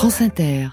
France Inter.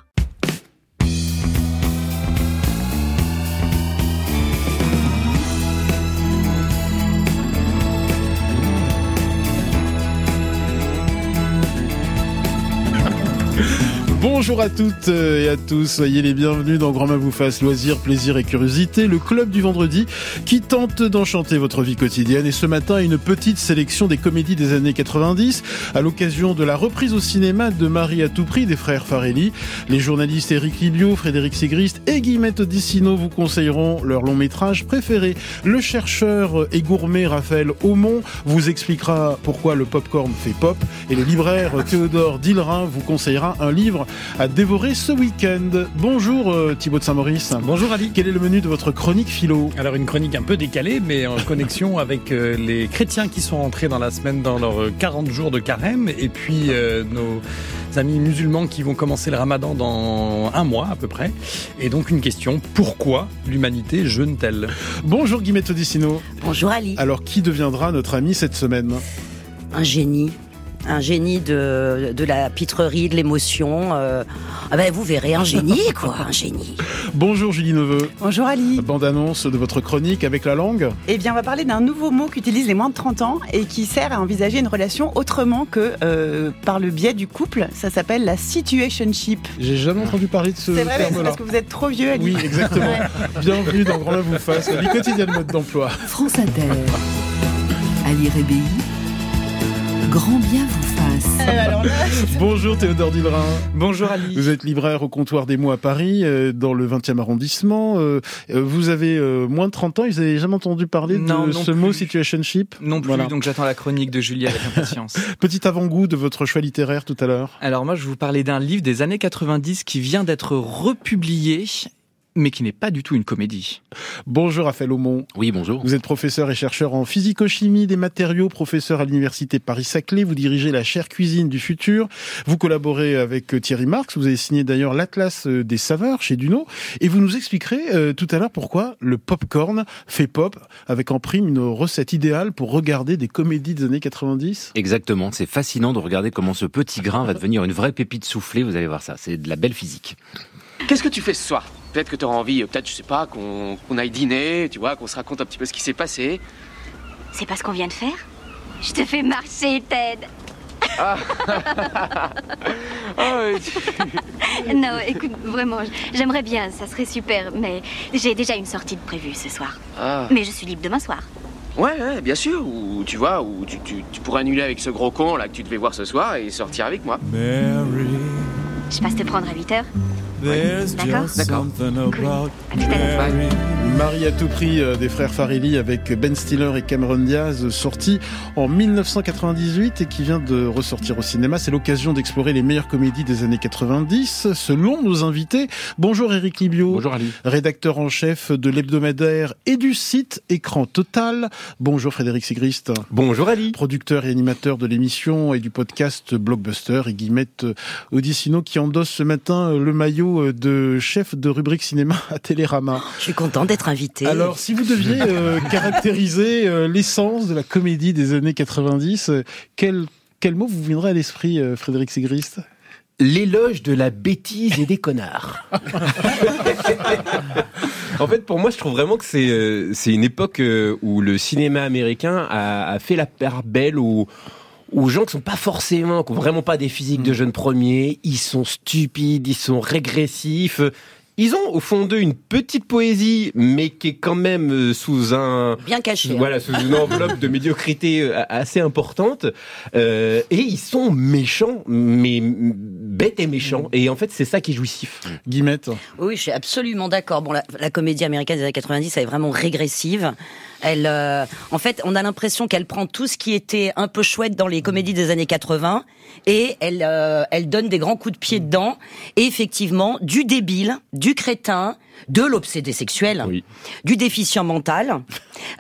Bonjour à toutes et à tous, soyez les bienvenus dans Grand Main vous fasse loisirs, plaisir et curiosité, le club du vendredi qui tente d'enchanter votre vie quotidienne et ce matin une petite sélection des comédies des années 90 à l'occasion de la reprise au cinéma de Marie à tout prix des frères Farelli. Les journalistes Eric Libio, Frédéric Sigrist et Guillemette Odissino vous conseilleront leur long métrage préféré. Le chercheur et gourmet Raphaël Aumont vous expliquera pourquoi le popcorn fait pop et le libraire Théodore Dillerin vous conseillera un livre à dévorer ce week-end. Bonjour euh, Thibaut de Saint-Maurice. Bonjour Ali. Quel est le menu de votre chronique philo Alors une chronique un peu décalée, mais en connexion avec euh, les chrétiens qui sont entrés dans la semaine dans leurs 40 jours de carême, et puis euh, nos amis musulmans qui vont commencer le ramadan dans un mois à peu près. Et donc une question, pourquoi l'humanité jeûne-t-elle? Bonjour Guillemette Odissino. Bonjour Ali. Alors qui deviendra notre ami cette semaine? Un génie un génie de, de la pitrerie, de l'émotion. Euh, ah ben vous verrez, un génie, quoi, un génie. Bonjour Julie Neveu. Bonjour Ali. Bande-annonce de votre chronique avec la langue Eh bien, on va parler d'un nouveau mot qu'utilisent les moins de 30 ans et qui sert à envisager une relation autrement que euh, par le biais du couple. Ça s'appelle la situationship. J'ai jamais entendu parler de ce C'est vrai, mais c'est parce que vous êtes trop vieux, Ali. Oui, exactement. Bienvenue dans Grand Main vous fasse, la vie quotidienne mode d'emploi. France Inter. Ali Rébéi. Grand bien vous fasse. Euh, alors là, Bonjour Théodore Dillerin. Bonjour Ali. Vous êtes libraire au comptoir des mots à Paris, euh, dans le 20e arrondissement. Euh, euh, vous avez euh, moins de 30 ans, vous n'avez jamais entendu parler Non, de non ce mot plus. situationship Non plus, Voilà. donc j'attends la chronique de Julie avec impatience. Petit avant-goût de votre choix littéraire tout à l'heure. Alors moi, je vous parlais d'un livre des années 90 qui vient d'être republié, mais qui n'est pas du tout une comédie. Bonjour Raphaël Aumont. Oui, bonjour. Vous êtes professeur et chercheur en physico-chimie des matériaux, professeur à l'université Paris-Saclay. Vous dirigez la chaire cuisine du futur. Vous collaborez avec euh, Thierry Marx. Vous avez signé d'ailleurs l'Atlas euh, des saveurs chez Duno. Et vous nous expliquerez euh, tout à l'heure pourquoi le popcorn fait pop avec en prime une recette idéale pour regarder des comédies des années 90. Exactement, c'est fascinant de regarder comment ce petit grain va devenir une vraie pépite soufflée, vous allez voir ça, c'est de la belle physique. Qu'est-ce que tu fais ce soir? Peut-être que tu auras envie, peut-être, je sais pas, qu'on aille dîner, tu vois, qu'on se raconte un petit peu ce qui s'est passé. C'est pas ce qu'on vient de faire? Je te fais marcher, Ted. Ah, tu- Non, écoute, vraiment, j'aimerais bien, ça serait super, mais j'ai déjà une sortie de prévue ce soir. ah. Mais je suis libre demain soir. Ouais, ouais, bien sûr. Ou tu vois, ou tu, tu, tu pourrais annuler avec ce gros con là que tu devais voir ce soir et sortir avec moi. Je passe te prendre à 8 heures D'accord D'accord. Marie à tout prix euh, des frères Farelli avec Ben Stiller et Cameron Diaz, euh, sorti en 1998 et qui vient de ressortir au cinéma. C'est l'occasion d'explorer les meilleures comédies des années 90 selon nos invités. Bonjour Eric Libio. Bonjour Ali. Rédacteur en chef de l'hebdomadaire et du site Écran Total. Bonjour Frédéric Sigrist. Bonjour Ali. Producteur et animateur de l'émission et du podcast Blockbuster et Guillemette Odissino qui endosse ce matin euh, le maillot euh, de chef de rubrique cinéma à Télérama. Je suis content d'être invité. Alors, si vous deviez euh, caractériser euh, l'essence de la comédie des années 90, euh, quel, quel mot vous viendrait à l'esprit, euh, Frédéric Sigrist? L'éloge de la bêtise et des connards. En fait, pour moi, je trouve vraiment que c'est euh, c'est une époque euh, où le cinéma américain a, a fait la part belle aux, aux gens qui sont pas forcément, qui ont vraiment pas des physiques de jeunes premiers. Ils sont stupides, ils sont régressifs. Ils ont au fond d'eux une petite poésie, mais qui est quand même euh, sous un Bien caché. hein. voilà, sous une enveloppe de médiocrité euh, assez importante. Euh, et ils sont méchants, mais bêtes et méchants. Et en fait, c'est ça qui est jouissif. Guillemette Oui, je suis absolument d'accord. Bon, la, la comédie américaine des années 90, elle est vraiment régressive. Elle, euh, en fait, on a l'impression qu'elle prend tout ce qui était un peu chouette dans les comédies des années 80 et elle, euh, elle donne des grands coups de pied dedans. Et effectivement, du débile, du crétin, de l'obsédé sexuel, Oui. du déficient mental,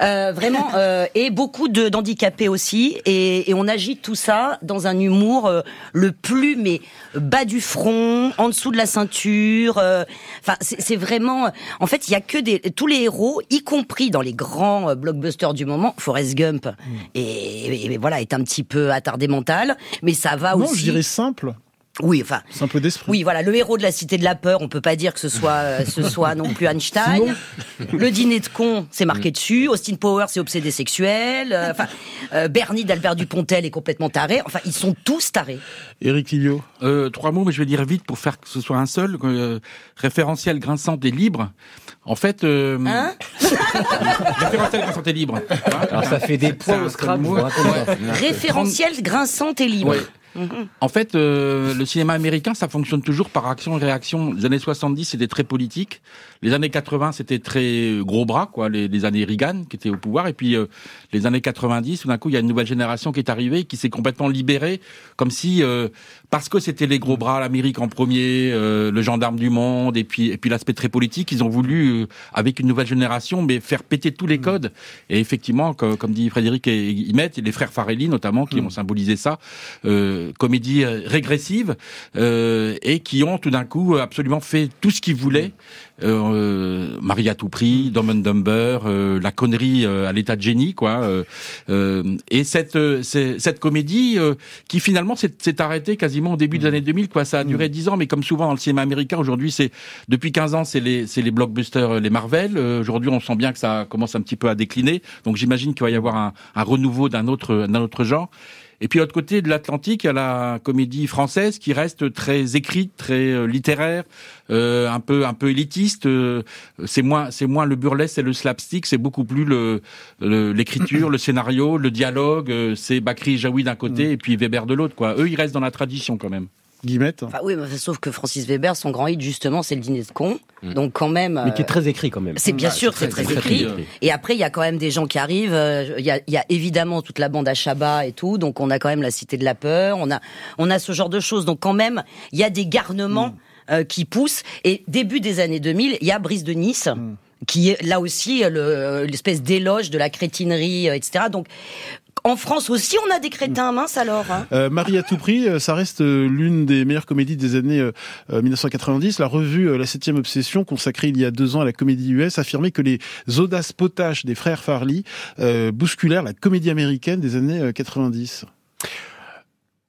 euh, vraiment, euh, et beaucoup de d'handicapés aussi. Et, et on agite tout ça dans un humour euh, le plus mais bas du front, en dessous de la ceinture. euh, Enfin, c'est c'est vraiment. En fait, il y a que des tous les héros, y compris dans les grands euh, blockbusters du moment. Forrest Gump, et, et- et voilà, est un petit peu attardé mental, mais ça va Non, aussi. je dirais simple. Oui, enfin. Simple d'esprit. Oui, voilà, le héros de la cité de la peur, on peut pas dire que ce soit, euh, ce soit non plus Einstein. Le dîner de con, c'est marqué dessus. Austin Powers, c'est obsédé sexuel. Euh, Enfin, euh, Bernie d'Albert Dupontel est complètement taré. Enfin, ils sont tous tarés. Éric Lilio. Euh, trois mots, mais je vais dire vite pour faire que ce soit un seul. Euh, référentiel grinçante et libre. En fait, euh, Hein référentiel grinçante et libre. Alors ça fait des points au Scrabble. Référentiel grinçante et libre. Ouais. En fait, euh, le cinéma américain, ça fonctionne toujours par action et réaction. Les années 70, c'était très politique. Les années 80, c'était très gros bras, quoi. Les, les années Reagan, qui étaient au pouvoir. Et puis, euh, les années 90, tout d'un coup, il y a une nouvelle génération qui est arrivée, qui s'est complètement libérée, comme si, euh, parce que c'était les gros bras, l'Amérique en premier, euh, le gendarme du monde, et puis, et puis l'aspect très politique, ils ont voulu, euh, avec une nouvelle génération, mais faire péter tous les codes. Et effectivement, co- comme, dit Frédéric et les frères Farelli notamment, qui ont symbolisé ça, euh, comédie euh, régressive, euh, et qui ont tout d'un coup absolument fait tout ce qu'ils voulaient. Euh, Marie à tout prix, Dumb and Dumber, euh, la connerie euh, à l'état de génie, quoi. euh, euh, et cette euh, cette comédie euh, qui finalement s'est arrêtée quasiment au début des années 2000, quoi. Ça a duré 10 ans, mais comme souvent dans le cinéma américain aujourd'hui, c'est depuis 15 ans, c'est les c'est les blockbusters, les Marvel. Euh, aujourd'hui, on sent bien que ça commence un petit peu à décliner. Donc j'imagine qu'il va y avoir un, un renouveau d'un autre d'un autre genre. Et puis, de l'autre côté de l'Atlantique, il y a la comédie française qui reste très écrite, très euh, littéraire, euh, un peu un peu élitiste. euh, c'est moins c'est moins le burlesque et le slapstick, c'est beaucoup plus le le- l'écriture, le scénario, le dialogue. euh, c'est Bakri et Jaoui d'un côté et puis Weber de l'autre. Quoi. Eux, ils restent dans la tradition quand même. Guillemette. Enfin, oui, mais sauf que Francis Weber, son grand hit, justement, c'est le dîner de con. Donc, quand même. Mais qui est euh, très écrit quand même. C'est bien Ouais, sûr, c'est c'est très- très, c'est très écrit. Et après, il y a quand même des gens qui arrivent. euh, Il y, a, il y a évidemment toute la bande à Chabat et tout. Donc, on a quand même la Cité de la Peur. On a, on a ce genre de choses. Donc, quand même, il y a des garnements euh, qui poussent. Et début des années 2000, il y a Brise de Nice. qui est là aussi le- l'espèce d'éloge de la crétinerie, euh, etc. Donc, en France aussi, on a des crétins, mince alors. hein. Euh, Marie à tout prix, euh, ça reste euh, l'une des meilleures comédies des années euh, euh, 1990. La revue La Septième Obsession, consacrée il y a deux ans à la comédie US, affirmait que les audaces potaches des frères Farley euh, bousculèrent la comédie américaine des années euh, 90.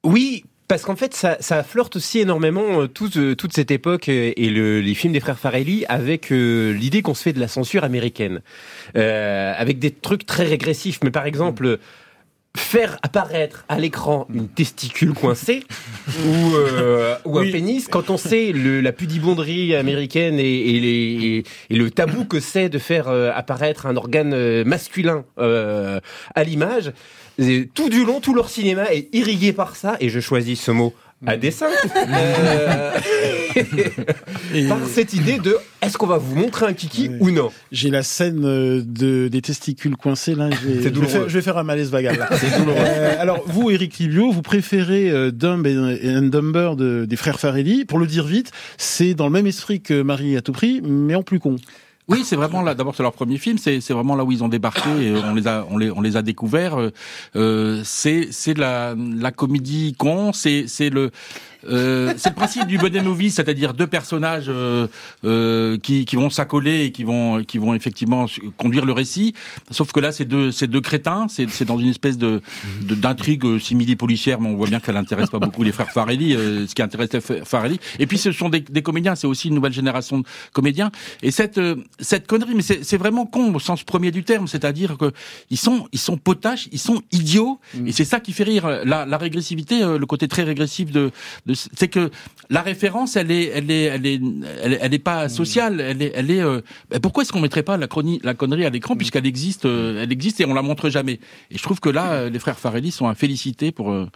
Oui, parce qu'en fait, ça, ça flirte aussi énormément euh, toute, euh, toute cette époque euh, et le, les films des frères Farelli avec euh, l'idée qu'on se fait de la censure américaine, Euh, avec des trucs très régressifs. Mais par exemple, faire apparaître à l'écran une testicule coincée ou, euh, ou un pénis, quand on sait le, la pudibonderie américaine et, et, les, et, et le tabou que c'est de faire euh, apparaître un organe euh, masculin euh, à l'image, tout du long, tout leur cinéma est irrigué par ça, et je choisis ce mot à dessein, euh, par cette idée de est-ce qu'on va vous montrer un kiki ou non? J'ai la scène euh, de, des testicules coincés là. Je vais, C'est je vais douloureux. faire, je vais faire un malaise vagal. là. C'est douloureux. Euh, alors vous, Eric Livio, vous préférez euh, Dumb et and Dumber de- des frères Farelli. Pour le dire vite, c'est dans le même esprit que Marie à tout prix, mais en plus con. Oui, c'est vraiment là. D'abord, c'est leur premier film. C'est vraiment là où ils ont débarqué. Et on les a on les on les a découverts. Euh, Euh, c'est c'est la la comédie con. C'est c'est le euh, c'est le principe du buddy movie, c'est-à-dire deux personnages euh, euh, qui, qui vont s'accoler et qui vont qui vont effectivement conduire le récit. Sauf que là, c'est deux c'est deux crétins. C'est c'est dans une espèce de d'intrigue euh, simili-policière, mais on voit bien qu'elle intéresse pas beaucoup les frères Farelli. euh, ce qui intéresse Farelli. Et puis, ce sont des, des comédiens. C'est aussi une nouvelle génération de comédiens. Et cette euh, cette connerie, mais c'est c'est vraiment con au sens premier du terme, c'est-à-dire que ils sont ils sont potaches, ils sont idiots, et c'est ça qui fait rire. La, la régressivité, euh, le côté très régressif de, de c'est que la référence, elle est elle est elle est elle, est- pas sociale, elle est elle est. euh, ben pourquoi est-ce qu'on mettrait pas la, la connerie à l'écran puisqu'elle existe, euh, elle existe et on la montre jamais? Et je trouve que là, euh, les frères Farelli sont à féliciter pour euh,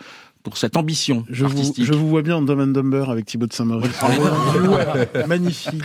pour cette ambition Je vous, je vous vois bien en Dumb and Dumber avec Thibaut de Saint-Maurice. Magnifique.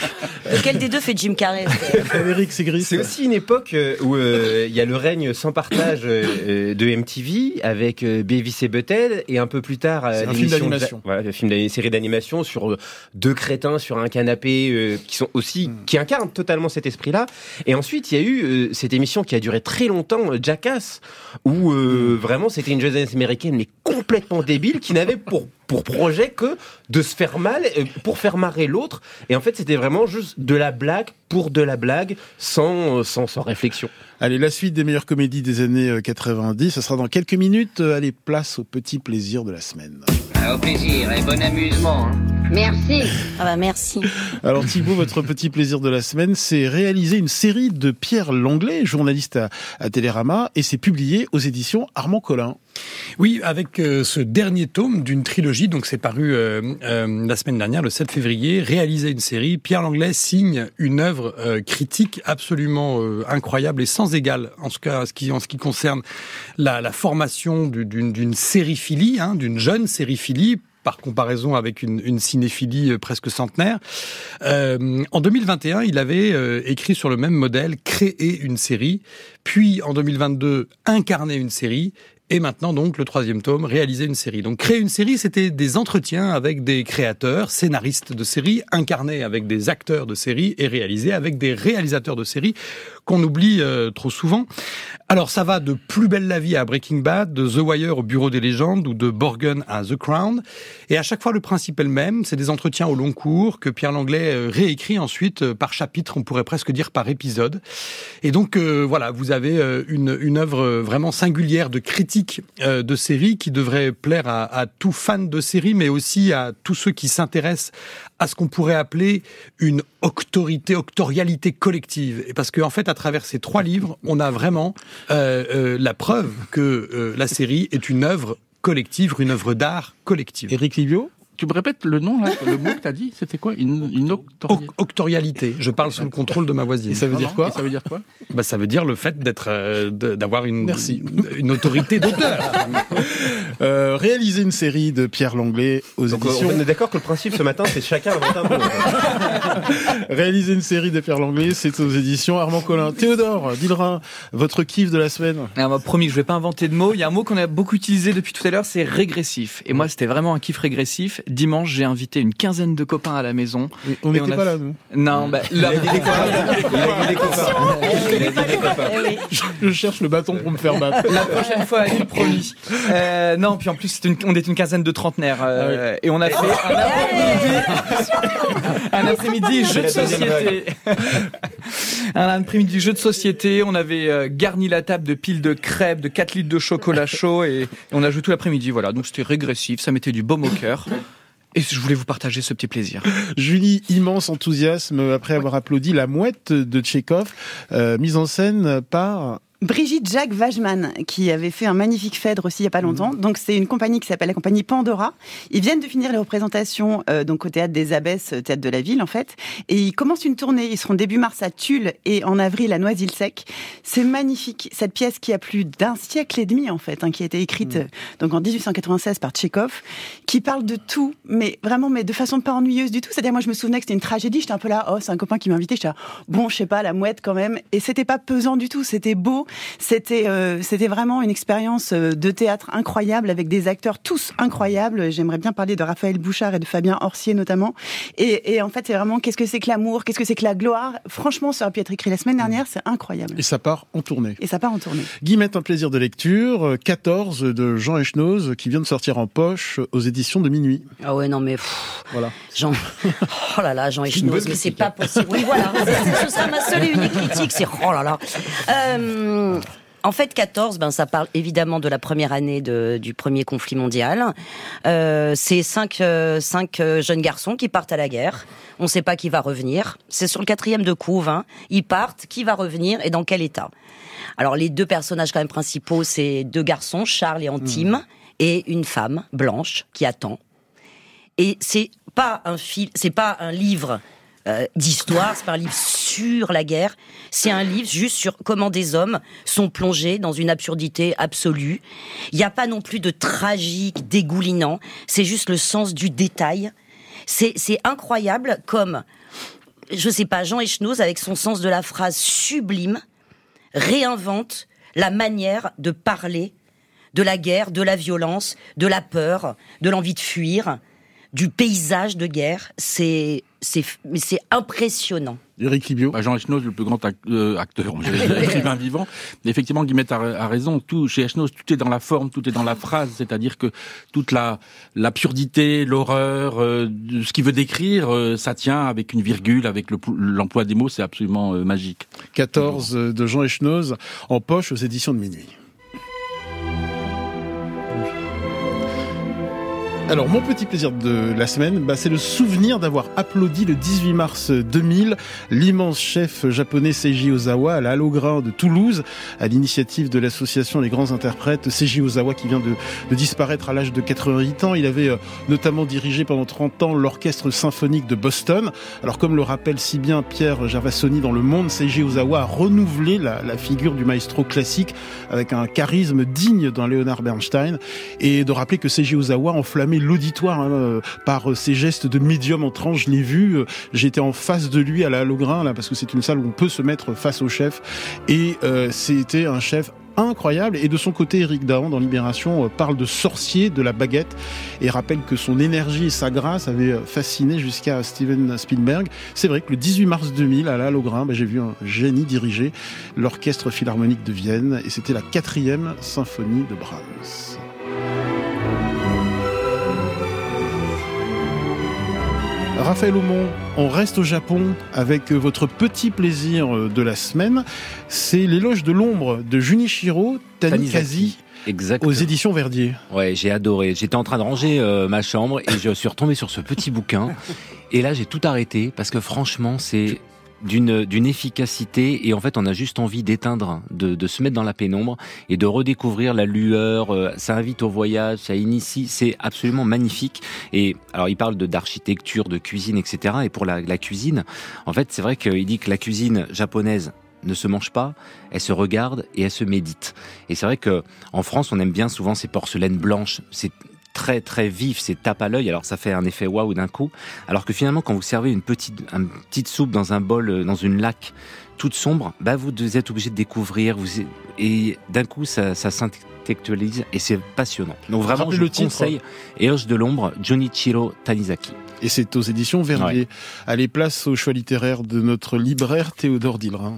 Lequel des deux fait Jim Carrey Eric Segris. C'est aussi une époque euh, où euh, il y a le règne sans partage euh, de MTV avec euh, Beavis et Butthead et un peu plus tard euh, un film d'animation. Voilà, le film d'ani- série d'animation sur deux crétins sur un canapé euh, qui sont aussi Hmm. qui incarnent totalement cet esprit-là. Et ensuite il y a eu euh, cette émission qui a duré très longtemps, Jackass, où euh, Hmm. vraiment c'était une jeunesse américaine mais complètement débile qui n'avait pour pour projet que de se faire mal euh, pour faire marrer l'autre. Et en fait, c'était vraiment juste de la blague pour de la blague sans, sans, sans réflexion. Allez, la suite des meilleures comédies des années euh, 90, ça sera dans quelques minutes. Euh, Allez, place au petit plaisir de la semaine. Ah, au plaisir et bon amusement. hein. Merci. Ah bah merci. Alors Thibaut, votre petit plaisir de la semaine, c'est réaliser une série de Pierre Langlais, journaliste à, à Télérama, et c'est publié aux éditions Armand Collin. Oui, avec euh, ce dernier tome d'une trilogie, donc c'est paru euh, euh, la semaine dernière, le 7 février, réaliser une série. Pierre Langlais signe une œuvre euh, critique absolument euh, incroyable et sans égal, en tout cas en ce qui, en ce qui concerne la, la formation du- d'une d'une sériphilie, hein, d'une jeune sériphilie par comparaison avec une, une cinéphilie euh, presque centenaire. Euh, en 2021, il avait euh, écrit sur le même modèle, créer une série, puis en 2022, incarner une série, et maintenant donc le troisième tome, réaliser une série. Donc créer une série, c'était des entretiens avec des créateurs, scénaristes de séries, incarnés avec des acteurs de séries et réalisés avec des réalisateurs de séries qu'on oublie euh, trop souvent. Alors ça va de Plus belle la vie à Breaking Bad, de The Wire au Bureau des légendes ou de Borgen à The Crown. Et à chaque fois le principe est le même, c'est des entretiens au long cours que Pierre Langlais euh, réécrit ensuite euh, par chapitre, on pourrait presque dire par épisode. Et donc euh, voilà, vous avez euh, une, une œuvre vraiment singulière de critique euh, de série qui devrait plaire à, tout fan de série, mais aussi à tous ceux qui s'intéressent à ce qu'on pourrait appeler une octorité, octorialité collective. Et parce qu'en fait, à travers ces trois livres, on a vraiment euh, euh, la preuve que la série est une œuvre collective, une œuvre d'art collective. Éric Livio Tu me répètes le nom, là, le mot que tu as dit C'était quoi? Une, une octorialité Octorialité. Je parle sous le contrôle de ma voisine. Et ça veut dire quoi? Ça veut dire quoi? Bah, Ça veut dire le fait d'être, euh, d'avoir une, Merci. une autorité d'auteur. Euh, réaliser une série de Pierre Langlais aux Donc, euh, éditions. on est d'accord que le principe ce matin, c'est chacun invente un mot. Réaliser une série de Pierre Langlais, c'est aux éditions Armand Collin. Théodore, Villerin, votre kiff de la semaine Alors, on m'a promis que je vais pas inventer de mots. Il y a un mot qu'on a beaucoup utilisé depuis tout à l'heure, c'est régressif. Et moi, c'était vraiment un kiff régressif. Dimanche, j'ai invité une quinzaine de copains à la maison. On n'était a pas là, nous. Non, bah, là, Il des copains. Copains. Je, je cherche le bâton pour me faire battre. La prochaine fois, allez, promis. Euh, non, puis en plus, une- on est une quinzaine de trentenaires. euh, Et on a fait un après-midi, un après-midi jeu de société. un après-midi jeu de société. On avait euh, garni la table de piles de crêpes, de 4 litres de chocolat chaud et, et on a joué tout l'après-midi. Voilà, donc c'était régressif, ça mettait du baume au cœur. Et je voulais vous partager ce petit plaisir. Julie, immense enthousiasme après avoir applaudi La Mouette de Tchekhov, euh, mise en scène par Brigitte Jacques Wajman, qui avait fait un magnifique Phèdre aussi il y a pas longtemps. Donc c'est une compagnie qui s'appelle la compagnie Pandora. Ils viennent de finir les représentations euh, donc au théâtre des Abbesses, euh, théâtre de la ville en fait, et ils commencent une tournée. Ils seront début mars à Tulle et en avril à Noisy-le-Sec. C'est magnifique cette pièce qui a plus d'un siècle et demi en fait, hein, qui a été écrite euh, donc en 1896 par Tchekhov, qui parle de tout, mais vraiment mais de façon pas ennuyeuse du tout. C'est-à-dire moi je me souvenais que c'était une tragédie. J'étais un peu là, oh c'est un copain qui m'a invité. J'étais là, bon je sais pas la mouette quand même, et c'était pas pesant du tout. C'était beau. C'était euh, c'était vraiment une expérience euh, de théâtre incroyable avec des acteurs tous incroyables. J'aimerais bien parler de Raphaël Bouchard et de Fabien Orsier notamment. Et, et en fait, c'est vraiment qu'est-ce que c'est que l'amour, qu'est-ce que c'est que la gloire? Franchement, ça aurait pu être écrit la semaine dernière. C'est incroyable. et ça part en tournée. Et ça part en tournée. Guillemette, un plaisir de lecture, euh, 14 de Jean Echnoz qui vient de sortir en poche aux éditions de minuit. Ah ouais, non mais pff, Voilà. Jean, oh là là, Jean Echnoz, mais c'est pas hein. possible. Oui, voilà, c'est- ce sera ma seule et unique critique, c'est oh là là. Euh, en fait, 14, ben ça parle évidemment de la première année de- du premier conflit mondial. Euh, c'est cinq, euh, cinq euh, jeunes garçons qui partent à la guerre. On ne sait pas qui va revenir. C'est sur le quatrième de couve. Hein. Ils partent, qui va revenir et dans quel état? Alors les deux personnages quand même principaux, c'est deux garçons, Charles et Antime, et une femme blanche qui attend. Et c'est pas un film, c'est pas un livre euh, d'histoire, c'est pas un livre sur la guerre, c'est un livre juste sur comment des hommes sont plongés dans une absurdité absolue. Il n'y a pas non plus de tragique, dégoulinant, c'est juste le sens du détail. C'est incroyable comme, je sais pas, Jean Echnoz, avec son sens de la phrase sublime, réinvente la manière de parler de la guerre, de la violence, de la peur, de l'envie de fuir, du paysage de guerre. C'est c'est mais c'est impressionnant. Eric Libio. Bah, Jean Echnoz, le plus grand euh, acteur, on dirait, écrivain vivant. Mais effectivement, Guillemette a, raison. Tout, chez Echnoz, tout est dans la forme, tout est dans la phrase. C'est-à-dire que toute la l'absurdité, l'horreur, euh, de ce qu'il veut décrire, euh, ça tient avec une virgule, avec le- l'emploi des mots, c'est absolument euh, magique. 14 de Jean Echnoz en poche aux éditions de minuit. Alors, mon petit plaisir de la semaine, bah, c'est le souvenir d'avoir applaudi le 18 mars 2000 l'immense chef japonais Seiji Ozawa à la de Toulouse, à l'initiative de l'association Les Grands Interprètes. Seiji Ozawa qui vient de, disparaître à l'âge de 88 ans. Il avait euh, notamment dirigé pendant 30 ans l'orchestre symphonique de Boston. Alors, comme le rappelle si bien Pierre Gervasoni dans Le Monde, Seiji Ozawa a renouvelé la, la figure du maestro classique avec un charisme digne d'un Leonard Bernstein et de rappeler que Seiji Ozawa enflammait l'auditoire hein, euh, par euh, ses gestes de médium en tranche. Je l'ai vu, euh, j'étais en face de lui à la là parce que c'est une salle où on peut se mettre face au chef et euh, c'était un chef incroyable. Et de son côté, Eric Dahan, dans Libération, euh, parle de sorcier de la baguette et rappelle que son énergie et sa grâce avaient euh, fasciné jusqu'à Steven Spielberg. C'est vrai que le 18 mars 2000, à la bah, j'ai vu un génie diriger l'Orchestre Philharmonique de Vienne et c'était la quatrième symphonie de Brahms. Raphaël Aumont, on reste au Japon avec votre petit plaisir de la semaine. C'est l'éloge de l'ombre de Junichiro Tanikazi. Exactement. Aux éditions Verdier. Ouais, j'ai adoré. J'étais en train de ranger euh, ma chambre et je suis retombé sur ce petit bouquin. Et là, j'ai tout arrêté parce que franchement, c'est d'une efficacité et en fait on a juste envie d'éteindre de, de se mettre dans la pénombre et de redécouvrir la lueur euh, ça invite au voyage ça initie c'est absolument magnifique et alors il parle de d'architecture de cuisine etc et pour la, la cuisine en fait c'est vrai qu'il dit que la cuisine japonaise ne se mange pas, elle se regarde et elle se médite. Et c'est vrai que en France, on aime bien souvent ces porcelaines blanches, c'est très très vif, c'est tape à l'œil, alors ça fait un effet waouh d'un coup. Alors que finalement, quand vous servez une petite, une petite soupe dans un bol, euh, dans une laque toute sombre, bah vous êtes obligé de découvrir, vous et d'un coup ça, ça s'intellectualise et c'est passionnant. Donc vraiment, Rappelez je le conseille. Éloge de l'ombre, Junichiro Tanizaki. Et c'est aux éditions Verdier. Ouais. Allez, place au choix littéraire de notre libraire Théodore Dillerin.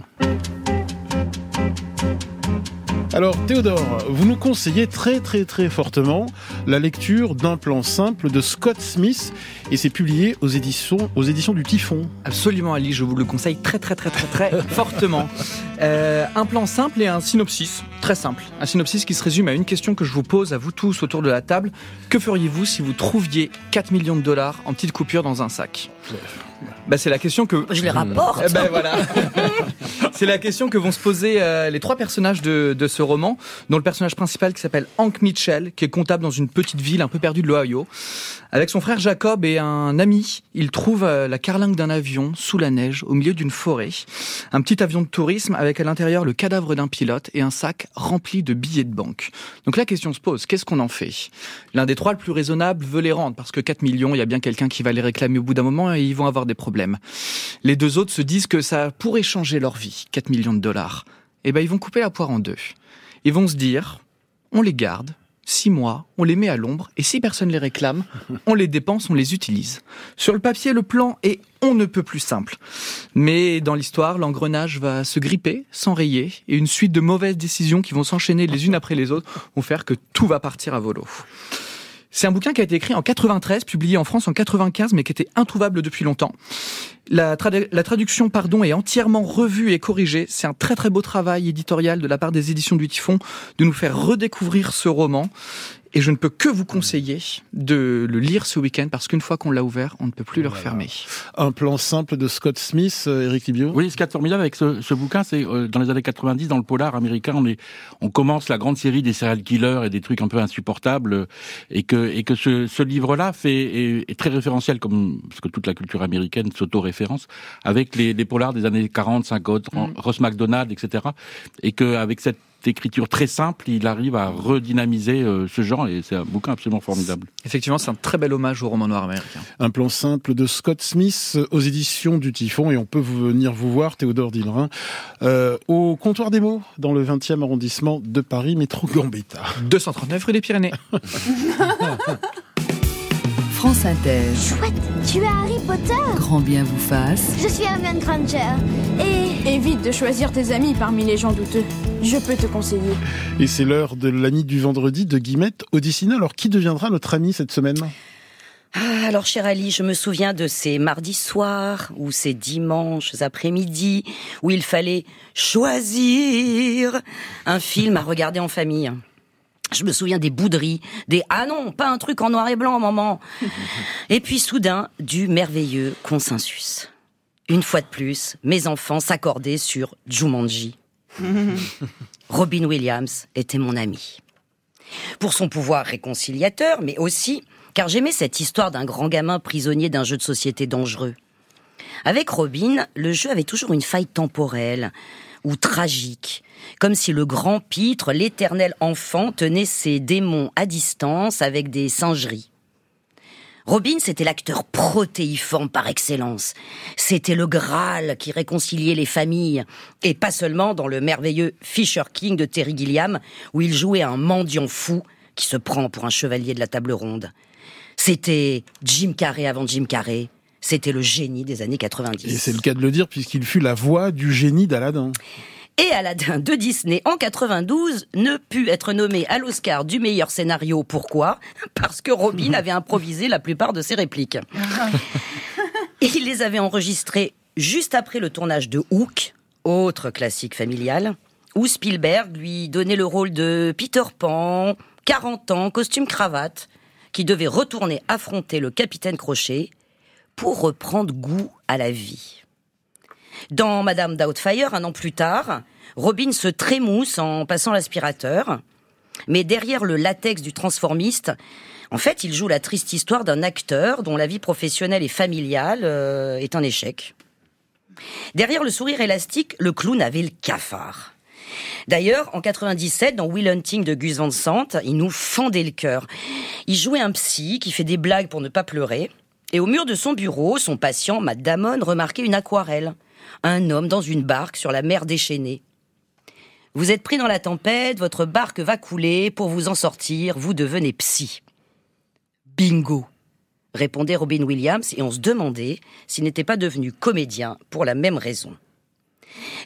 Alors Théodore, vous nous conseillez très très très fortement la lecture d'un plan simple de Scott Smith et c'est publié aux éditions aux éditions du Typhon. Absolument Ali, je vous le conseille très très très très très fortement. Euh, un plan simple et un synopsis très simple. Un synopsis qui se résume à une question que je vous pose à vous tous autour de la table. Que feriez-vous si vous trouviez 4 millions de dollars en petites coupures dans un sac? Bah, c'est la question que Je les rapporte. Eh ben voilà. c'est la question que vont se poser euh, les trois personnages de, de ce roman, dont le personnage principal qui s'appelle Hank Mitchell, qui est comptable dans une petite ville un peu perdue de l'Ohio. Avec son frère Jacob et un ami, il trouve euh, la carlingue d'un avion sous la neige au milieu d'une forêt. Un petit avion de tourisme avec à l'intérieur le cadavre d'un pilote et un sac rempli de billets de banque. Donc la question se pose, qu'est-ce qu'on en fait? L'un des trois, le plus raisonnable, veut les rendre parce que 4 millions, il y a bien quelqu'un qui va les réclamer au bout d'un moment et ils vont avoir des problèmes. Les deux autres se disent que ça pourrait changer leur vie, 4 millions de dollars. Eh ben ils vont couper la poire en deux. Ils vont se dire, on les garde, six mois, on les met à l'ombre, et si personne les réclame, on les dépense, on les utilise. Sur le papier, le plan est on ne peut plus simple. Mais dans l'histoire, l'engrenage va se gripper, s'enrayer, et une suite de mauvaises décisions qui vont s'enchaîner les unes après les autres vont faire que tout va partir à volo. C'est un bouquin qui a été écrit en 93, publié en France en 95, mais qui était introuvable depuis longtemps. La, trad- la traduction, pardon, est entièrement revue et corrigée. C'est un très très beau travail éditorial de la part des éditions du Typhon de nous faire redécouvrir ce roman. Et je ne peux que vous conseiller de le lire ce week-end parce qu'une fois qu'on l'a ouvert, on ne peut plus le refermer. Un plan simple de Scott Smith, euh, Eric Libio? Oui, ce qui est formidable avec ce, ce bouquin, c'est euh, dans les années 90, dans le polar américain, on, est, on commence la grande série des serial killers et des trucs un peu insupportables, euh, et que, et que ce, ce livre-là fait est, est très référentiel, comme parce que toute la culture américaine s'auto-référence avec les, les polars des années 40, 50, Mm. Ross McDonald, etc. Et qu'avec cette écriture très simple, il arrive à redynamiser euh, ce genre, et c'est un bouquin absolument formidable. Effectivement, c'est un très bel hommage au roman noir américain. Un plan simple de Scott Smith aux éditions du Typhon et on peut venir vous voir, Théodore Dillerin, euh, au comptoir des mots dans le 20e arrondissement de Paris, métro Gambetta. 239 rue des Pyrénées. France Inter. Chouette, tu es Harry Potter Grand bien vous fasse. Je suis Hermione Granger. Et... Évite de choisir tes amis parmi les gens douteux. Je peux te conseiller. Et c'est l'heure de l'ami du vendredi de Guillemette Odissina. Alors qui deviendra notre ami cette semaine? Ah, alors, cher Ali, je me souviens de ces mardis soirs ou ces dimanches après-midi où il fallait choisir un film à regarder en famille. Je me souviens des bouderies, des ah non, pas un truc en noir et blanc, maman. Et puis soudain, du merveilleux consensus. Une fois de plus, mes enfants s'accordaient sur Jumanji. Robin Williams était mon ami. Pour son pouvoir réconciliateur, mais aussi car j'aimais cette histoire d'un grand gamin prisonnier d'un jeu de société dangereux. Avec Robin, le jeu avait toujours une faille temporelle ou tragique, comme si le grand pitre, l'éternel enfant, tenait ses démons à distance avec des singeries. Robin, c'était l'acteur protéiforme par excellence. C'était le Graal qui réconciliait les familles. Et pas seulement dans le merveilleux Fisher King de Terry Gilliam, où il jouait un mendiant fou qui se prend pour un chevalier de la table ronde. C'était Jim Carrey avant Jim Carrey. C'était le génie des années 90. Et c'est le cas de le dire puisqu'il fut la voix du génie d'Aladin. Et Aladdin de Disney en 92 ne put être nommé à l'Oscar du meilleur scénario. Pourquoi? Parce que Robin avait improvisé la plupart de ses répliques. Et il les avait enregistrées juste après le tournage de Hook, autre classique familial, où Spielberg lui donnait le rôle de Peter Pan, 40 ans, costume cravate, qui devait retourner affronter le capitaine Crochet pour reprendre goût à la vie. Dans Madame Doubtfire, un an plus tard, Robin se trémousse en passant l'aspirateur. Mais derrière le latex du transformiste, en fait, il joue la triste histoire d'un acteur dont la vie professionnelle et familiale euh, est un échec. Derrière le sourire élastique, le clown avait le cafard. D'ailleurs, en 97, dans Will Hunting de Gus Van Sant, il nous fendait le cœur. Il jouait un psy qui fait des blagues pour ne pas pleurer. Et au mur de son bureau, son patient, Matt Damon, remarquait une aquarelle un homme dans une barque sur la mer déchaînée. Vous êtes pris dans la tempête, votre barque va couler, pour vous en sortir, vous devenez psy. Bingo répondait Robin Williams, et on se demandait s'il n'était pas devenu comédien pour la même raison.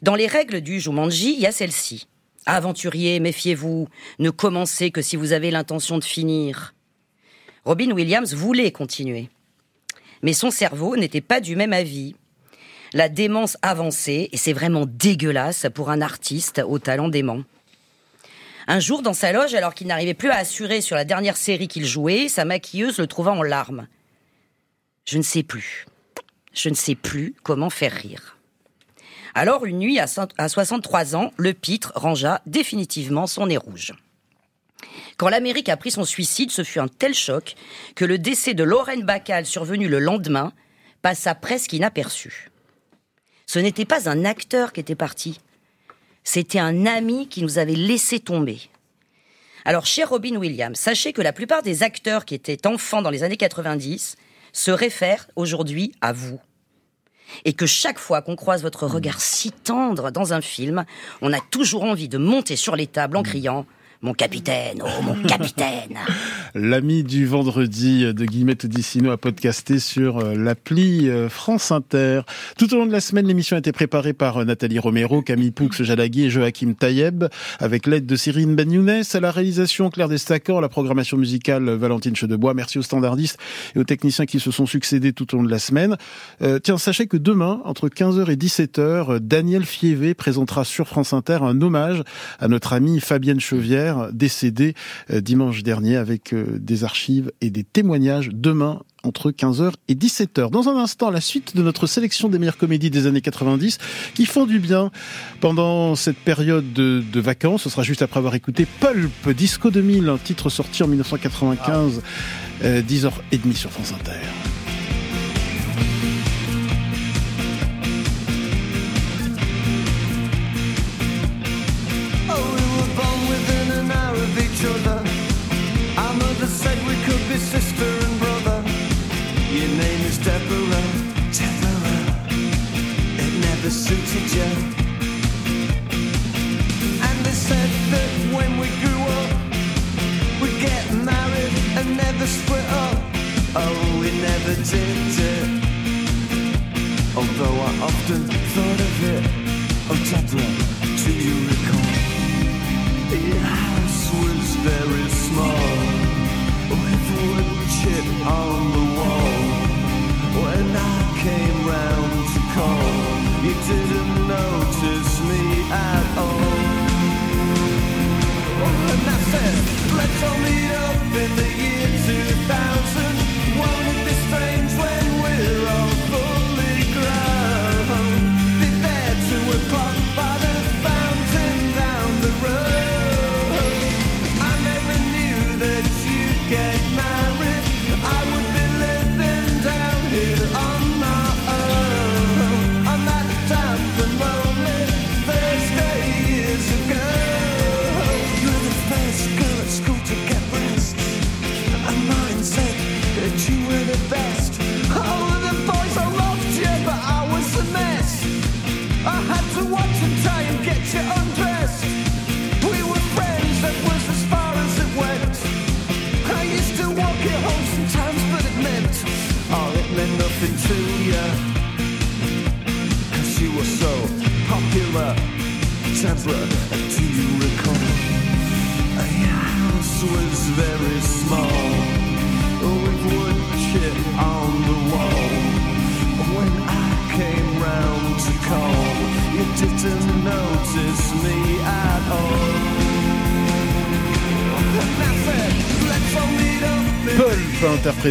Dans les règles du Jumanji, il y a celle-ci. Aventurier, méfiez-vous, ne commencez que si vous avez l'intention de finir. Robin Williams voulait continuer. Mais son cerveau n'était pas du même avis la démence avancée, et c'est vraiment dégueulasse pour un artiste au talent dément. Un jour, dans sa loge, alors qu'il n'arrivait plus à assurer sur la dernière série qu'il jouait, sa maquilleuse le trouva en larmes. Je ne sais plus. Je ne sais plus comment faire rire. Alors, une nuit, à 63 ans, le pitre rangea définitivement son nez rouge. Quand l'Amérique a pris son suicide, ce fut un tel choc que le décès de Lorraine Bacal, survenu le lendemain, passa presque inaperçu. Ce n'était pas un acteur qui était parti. C'était un ami qui nous avait laissé tomber. Alors, cher Robin Williams, sachez que la plupart des acteurs qui étaient enfants dans les années 90 se réfèrent aujourd'hui à vous. Et que chaque fois qu'on croise votre regard si tendre dans un film, on a toujours envie de monter sur les tables en criant mon capitaine, oh mon capitaine L'ami du vendredi de Guillemette Odissino a podcasté sur euh, l'appli euh, France Inter. Tout au long de la semaine, l'émission a été préparée par euh, Nathalie Romero, Camille Poux, Jalagui et Joachim Tayeb, avec l'aide de Cyrine Ben Younes, à la réalisation Claire Destacan, la programmation musicale Valentine Chedebois. Merci aux standardistes et aux techniciens qui se sont succédés tout au long de la semaine. tiens, sachez que demain, entre 15h et 17h, Daniel Fievé présentera sur France Inter un hommage à notre amie Fabienne Chevière, décédé euh, dimanche dernier avec euh, des archives et des témoignages demain entre 15h et 17h. Dans un instant, la suite de notre sélection des meilleures comédies des années 90 qui font du bien pendant cette période de, vacances. Ce sera juste après avoir écouté Pulp Disco 2000, un titre sorti en 1995, 10h30 sur France Inter. each other. Our mother said we could be sister and brother. Your name is Deborah. Deborah. It never suited you. And they said that when we grew up, we'd get married and never split up. Oh, we never did it. Although I often thought of it. Oh, Deborah, do you recall? Yeah very small, with wood chip on the wall. When I came round to call. You didn't notice me at all. And I said, all meet up in the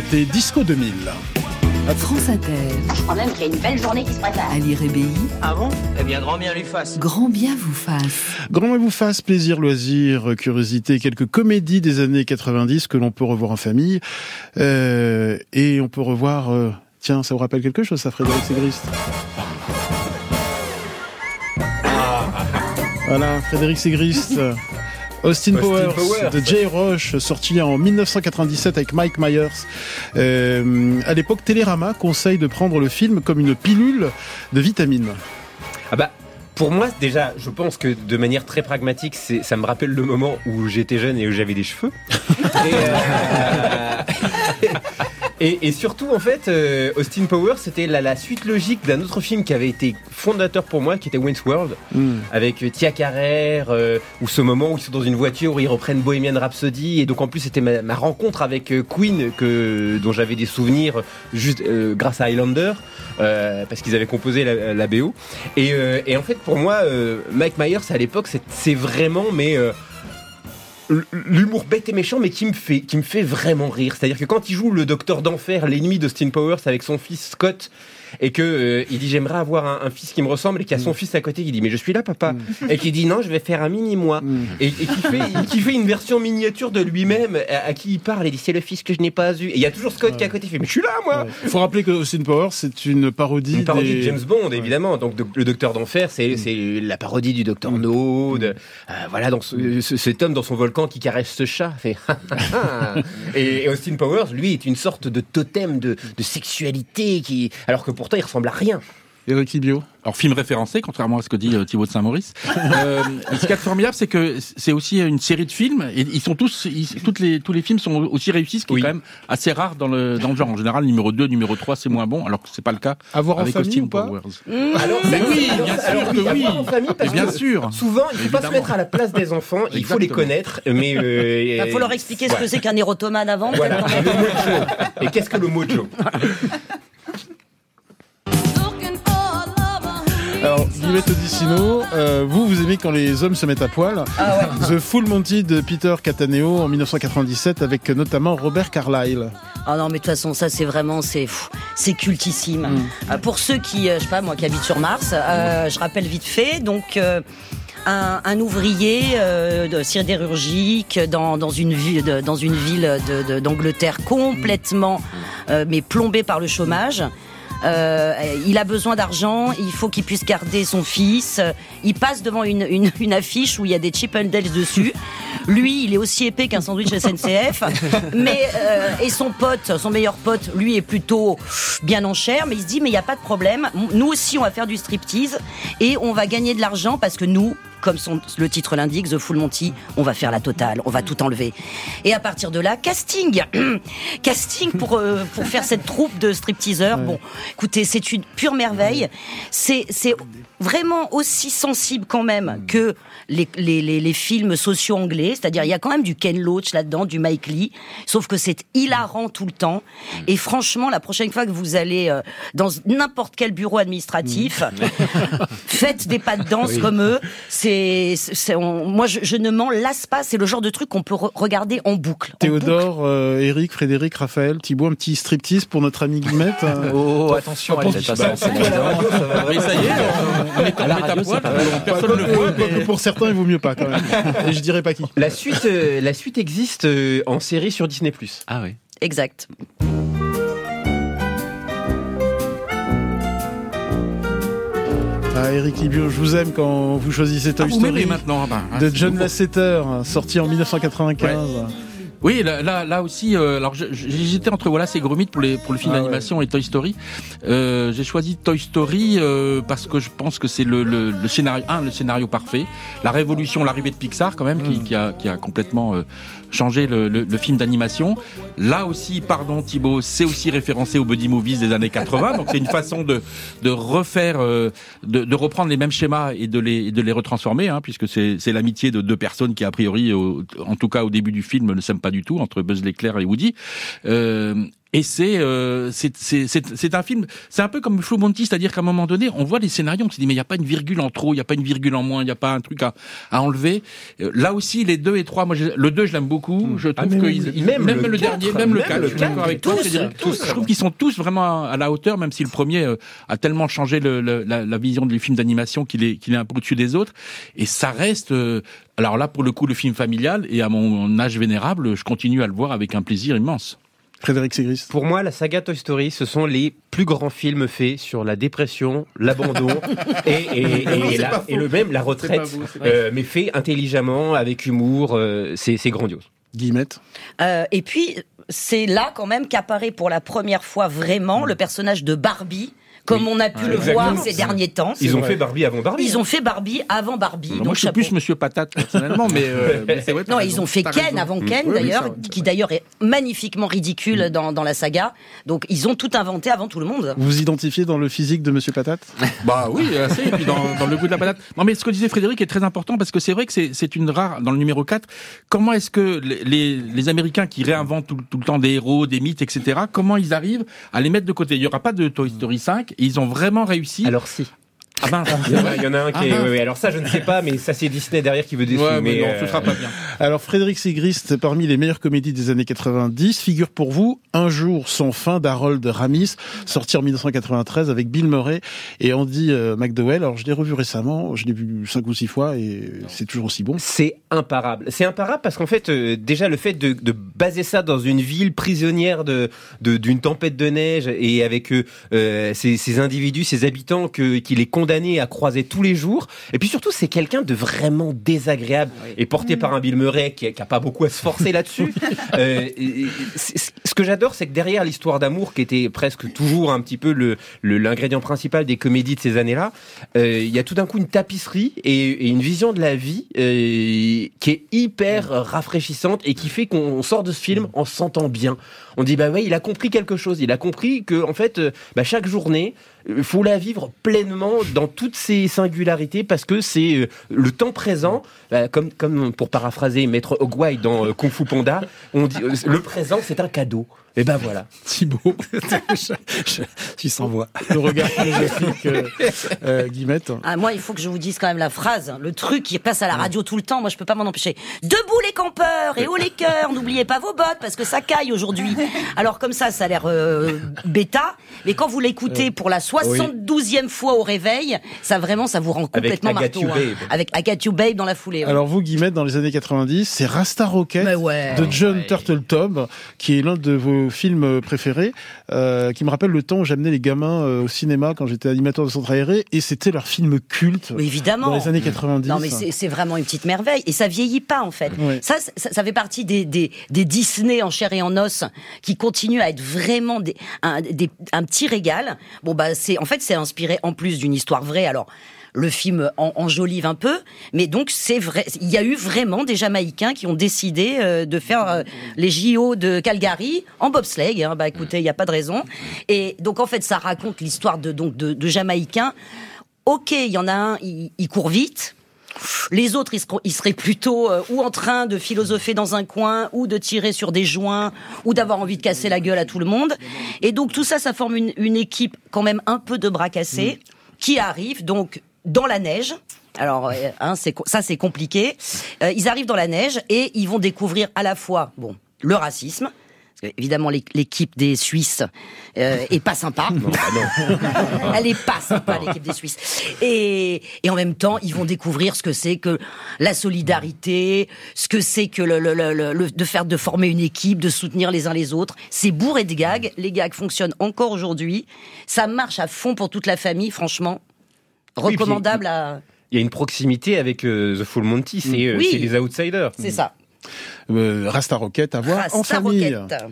Disco 2000. France Inter, Je crois même qu'il y a une belle journée qui se prépare. Ali Rébéi, Ah bon? Eh bien, grand bien lui fasse. grand bien vous fasse. Grand bien vous fasse plaisir, loisir, curiosité, quelques comédies des années 90 que l'on peut revoir en famille. Euh, et on peut revoir... euh, tiens, ça vous rappelle quelque chose, ça, Frédéric Ségrist Voilà, Frédéric Ségrist. Austin, Austin Powers, Powers. de Jay Roche, sorti en 1997 avec Mike Myers. Euh, à l'époque, Télérama conseille de prendre le film comme une pilule de vitamines. Ah bah, pour moi, déjà, je pense que de manière très pragmatique, ça me rappelle le moment où j'étais jeune et où j'avais des cheveux. et, euh, et- et surtout, en fait, euh, Austin Powers, c'était la, la suite logique d'un autre film qui avait été fondateur pour moi, qui était Wayne's World, avec euh, Tia Carrère, euh, où ce moment où ils sont dans une voiture, où ils reprennent Bohemian Rhapsody, et donc en plus c'était ma, ma rencontre avec euh, Queen, que, dont j'avais des souvenirs juste euh, grâce à Highlander, euh, parce qu'ils avaient composé la, la BO. Et, euh, et en fait, pour moi, euh, Mike Myers à l'époque, c'est- vraiment, mais euh, l'humour bête et méchant, mais qui me fait, qui me fait vraiment rire. C'est-à-dire que quand il joue le Docteur d'enfer, l'ennemi d'Austin Powers avec son fils Scott, et que euh, il dit j'aimerais avoir un, un fils qui me ressemble, et qu'il y a son fils à côté qui dit mais je suis là papa, et qui dit non je vais faire un mini moi, et, et qui fait, qui fait une version miniature de lui-même à, à qui il parle et dit c'est le fils que je n'ai pas eu. Et il y a toujours Scott qui est à côté, il fait mais je suis là moi. Il faut rappeler que Austin Powers, c'est une parodie, Une parodie des- de James Bond, évidemment. Donc, de- le Docteur d'Enfer, c'est la parodie du Docteur No. de- euh, voilà, dans ce- ce- cet homme dans son volcan qui caresse ce chat. Fait et, et Austin Powers, lui, est une sorte de totem de, de sexualité qui, alors que pourtant, il ressemble à rien. Eric Ibio. Alors film référencé, contrairement à ce que dit euh, Thibaut de Saint-Maurice. Euh, ce qui est formidable, c'est que c'est aussi une série de films et ils sont tous, ils- toutes les, tous les films sont aussi réussis, ce qui est quand même assez rare dans le, dans le genre. En général, numéro 2, numéro 3, c'est moins bon, alors que c'est pas le cas À voir en avec famille Austin ou pas Powers. Alors, Mais oui, bien sûr que oui. en famille, parce Mais bien que sûr. Souvent, il faut pas se mettre à la place des enfants. Il faut les connaître, mais euh, Il faut leur expliquer ce que c'est qu'un érotomane avant. Voilà, peut-être, le mojo. Et qu'est-ce que le mojo Odissino, euh, vous, vous aimez quand les hommes se mettent à poil. Ah The Full Monty de Peter Cataneo en 1997 avec notamment Robert Carlyle. Ah non, mais de toute façon, ça c'est vraiment, c'est cultissime. Euh, pour ceux qui, euh, je sais pas, moi qui habite sur Mars, euh, je rappelle vite fait, donc. euh, un, un ouvrier euh, de sidérurgique dans, dans une ville dans une ville de- de- d'Angleterre complètement euh, mais plombé par le chômage. Euh, il a besoin d'argent, il faut qu'il puisse garder son fils. Il passe devant une, une, une affiche où il y a des Chip and Dale dessus. Lui, il est aussi épais qu'un sandwich SNCF. mais euh, et son pote, son meilleur pote, lui est plutôt bien en chair. Mais il se dit mais il n'y a pas de problème. Nous aussi, on va faire du striptease et on va gagner de l'argent parce que nous, comme son, le titre l'indique, The Full Monty, on va faire la totale, on va tout enlever. Et à partir de là, casting, casting pour euh, pour faire cette troupe de stripteaseurs. Bon, écoutez, c'est une pure merveille. C'est c'est vraiment aussi sensible quand même que les, les, les, les films sociaux anglais, c'est-à-dire il y a quand même du Ken Loach là-dedans, du Mike Lee, sauf que c'est hilarant tout le temps. Et franchement, la prochaine fois que vous allez euh, dans n'importe quel bureau administratif, faites des pas de danse Oui. comme eux. C'est c'est, c'est- on- moi, je, je ne m'en lasse pas. C'est le genre de truc qu'on peut re- regarder en boucle. En Théodore, euh, Eric, Frédéric, Raphaël, Thibault, un petit striptease pour notre ami Guillemette. euh. Oh, attention, Pas pour- allez, ça, ça, c'est évident. Mais ça y est, on est À en poil, pas personne ne voit. pour certains, il vaut mieux pas quand même. Et je dirais pas qui. La suite, euh, la suite existe euh, en série sur Disney+. Ah oui. Exact. Ah, Eric Libio, je vous aime quand vous choisissez Toy Ah, Story. maintenant, ah, de John. Lasseter, sorti en 1995. Oui, là, là, là aussi, euh, alors j'hésitais entre Wallace et Gromit pour, les, pour le film Ah ouais. d'animation et Toy Story. Euh, J'ai choisi Toy Story euh, parce que je pense que c'est le, le, le scénario, un, le scénario parfait, la révolution, l'arrivée de Pixar quand même, Mm. qui, qui, a, qui a complètement euh, changé le, le, le film d'animation. Là aussi, pardon Thibaut, c'est aussi référencé aux buddy movies des années 80, donc c'est une façon de, de refaire, euh, de, de reprendre les mêmes schémas et de les, et de les retransformer, hein, puisque c'est c'est l'amitié de deux personnes qui a priori, au- en tout cas au début du film, ne s'aiment pas du tout entre Buzz l'éclair et Woody. Euh, et c'est euh, c'est c'est c'est c'est un film, c'est un peu comme Flo Monty, c'est-à-dire qu'à un moment donné, on voit les scénarios, on se dit mais il y a pas une virgule en trop, il y a pas une virgule en moins, il y a pas un truc à, à enlever. Euh, Là aussi, les deux et trois, moi je- le deux je l'aime beaucoup, je trouve Ah, que ils- ils- même même, le le, quatre, dernier, même le même 4, le je suis d'accord avec toi, je trouve qu'ils sont tous vraiment à la hauteur, même si le premier euh, a tellement changé le, le- la, la vision des films d'animation qu'il est qu'il est un peu au-dessus des autres, et ça reste euh, alors là, pour le coup, le film familial, et à mon âge vénérable, je continue à le voir avec un plaisir immense. Frédéric Segris. Pour moi, la saga Toy Story, ce sont les plus grands films faits sur la dépression, l'abandon et, et, Non, et c'est la- et le même la retraite, euh, mais fait intelligemment, avec humour. euh, c'est grandiose. Guillemette. Euh, et puis, c'est là quand même qu'apparaît pour la première fois vraiment le personnage de Barbie, comme on a pu le exactement. voir ces derniers temps. Ils ont fait Barbie avant Barbie. Ils ont fait Barbie avant Barbie. Moi, donc je suis plus Monsieur Patate personnellement, mais, euh, mais c'est vrai. t'as Non, raison. ils ont fait Ken raison. avant Mm. Ken d'ailleurs, qui d'ailleurs est magnifiquement ridicule dans, dans la saga. Donc ils ont tout inventé avant tout le monde. Vous vous identifiez dans le physique de Monsieur Patate? Bah oui, assez, et puis dans, dans le goût de la patate. Non, mais ce que disait Frédéric est très important parce que c'est vrai que c'est- c'est une rare, dans le numéro 4, comment est-ce que les, les, les Américains qui réinventent tout, tout le temps des héros, des mythes, etc., comment ils arrivent à les mettre de côté? Il y aura pas de Toy Story 5, et ils ont vraiment réussi. Alors si. Ah ben, Il y en a, il y en a un qui Ah, est. mince. ouais, ouais, alors ça, je ne sais pas, mais ça c'est Disney derrière qui veut des Ouais, sous, mais non, ce euh, sera pas bien. Alors Frédéric Sigrist, parmi les meilleures comédies des années 90, figure pour vous Un jour sans fin d'Harold Ramis, sorti en 1993 avec Bill Murray et Andy euh, McDowell. Alors je l'ai revu récemment, je l'ai vu cinq ou six fois et c'est toujours aussi bon. C'est imparable. C'est imparable parce qu'en fait, euh, déjà le fait de, de baser ça dans une ville prisonnière de de- d'une tempête de neige et avec euh, ces, ces individus, ces habitants que qu'il est condamné à croiser tous les jours. Et puis surtout, c'est quelqu'un de vraiment désagréable et porté par un Bill Murray qui, qui a pas beaucoup à se forcer là-dessus. Euh, ce que j'adore, c'est que derrière l'histoire d'amour, qui était presque toujours un petit peu le le- l'ingrédient principal des comédies de ces années-là, euh, il y a tout d'un coup une tapisserie et, et une vision de la vie euh, qui est hyper rafraîchissante et qui fait qu'on sort de ce film en se sentant bien. On dit bah ouais, il a compris quelque chose. Il a compris que en fait, bah, chaque journée, il faut la vivre pleinement dans toutes ses singularités parce que c'est euh, le temps présent, bah, comme pour paraphraser Maître Ogwai dans euh, Kung Fu Panda, on dit euh, le présent c'est un cadeau. Et ben voilà. Thibaut, Tu s'en vois. le regard philosophique euh, euh, Guillemette. Ah, moi, il faut que je vous dise quand même la phrase, le truc qui passe à la radio tout le temps. Moi, je peux pas m'en empêcher. Debout les campeurs et haut les cœurs. N'oubliez pas vos bottes parce que ça caille aujourd'hui. Alors comme ça, ça a l'air euh, bêta, mais quand vous l'écoutez pour la 72e fois au réveil, ça vraiment, ça vous rend Avec complètement Got marteau. Hein. Avec I Got You Babe dans la foulée. ouais. Alors vous Guillemette, dans les années 90, c'est Rasta Rocket ouais. de John Turteltaub, qui est l'un de vos films préférés, euh, qui me rappelle le temps où j'amenais les gamins euh, au cinéma quand j'étais animateur de centre aéré, et c'était leur film culte évidemment. dans les années 90. Non, mais c'est vraiment une petite merveille. Et ça vieillit pas, en fait. Ça, ça, ça fait partie des, des, des Disney en chair et en os qui continuent à être vraiment des, un, des- un petit régal. Bon, bah, c'est, en fait, c'est inspiré en plus d'une histoire vraie. Alors, le film en, enjolive un peu, mais donc c'est vrai. Il y a eu vraiment des Jamaïcains qui ont décidé euh, de faire euh, les JO de Calgary en bobsleigh. Hein. Bah écoutez, il n'y a pas de raison. Et donc en fait, ça raconte l'histoire de donc de, de Jamaïcains. Ok, il y en a un, il, court vite. Les autres, ils, seraient plutôt euh, ou en train de philosopher dans un coin, ou de tirer sur des joints, ou d'avoir envie de casser la gueule à tout le monde. Et donc tout ça, ça forme une, une équipe quand même un peu de bras cassés, qui arrive donc dans la neige, Alors, euh, hein, ça, c'est compliqué. Euh, ils arrivent dans la neige et ils vont découvrir à la fois, bon, le racisme. Parce que, évidemment, l'é- l'équipe des Suisses euh, est pas sympa. Elle est pas sympa, l'équipe des Suisses. Et, et en même temps, ils vont découvrir ce que c'est que la solidarité, ce que c'est que le, le- le- le- le- de faire, de former une équipe, de soutenir les uns les autres. C'est bourré de gags. Les gags fonctionnent encore aujourd'hui. Ça marche à fond pour toute la famille, franchement. Oui, puis- Recommandable à. Il y a une proximité avec euh, The Full Monty, c'est euh, Oui. les outsiders. C'est ça. Euh, Rasta Rocket à voir en Rasta famille. Rocket.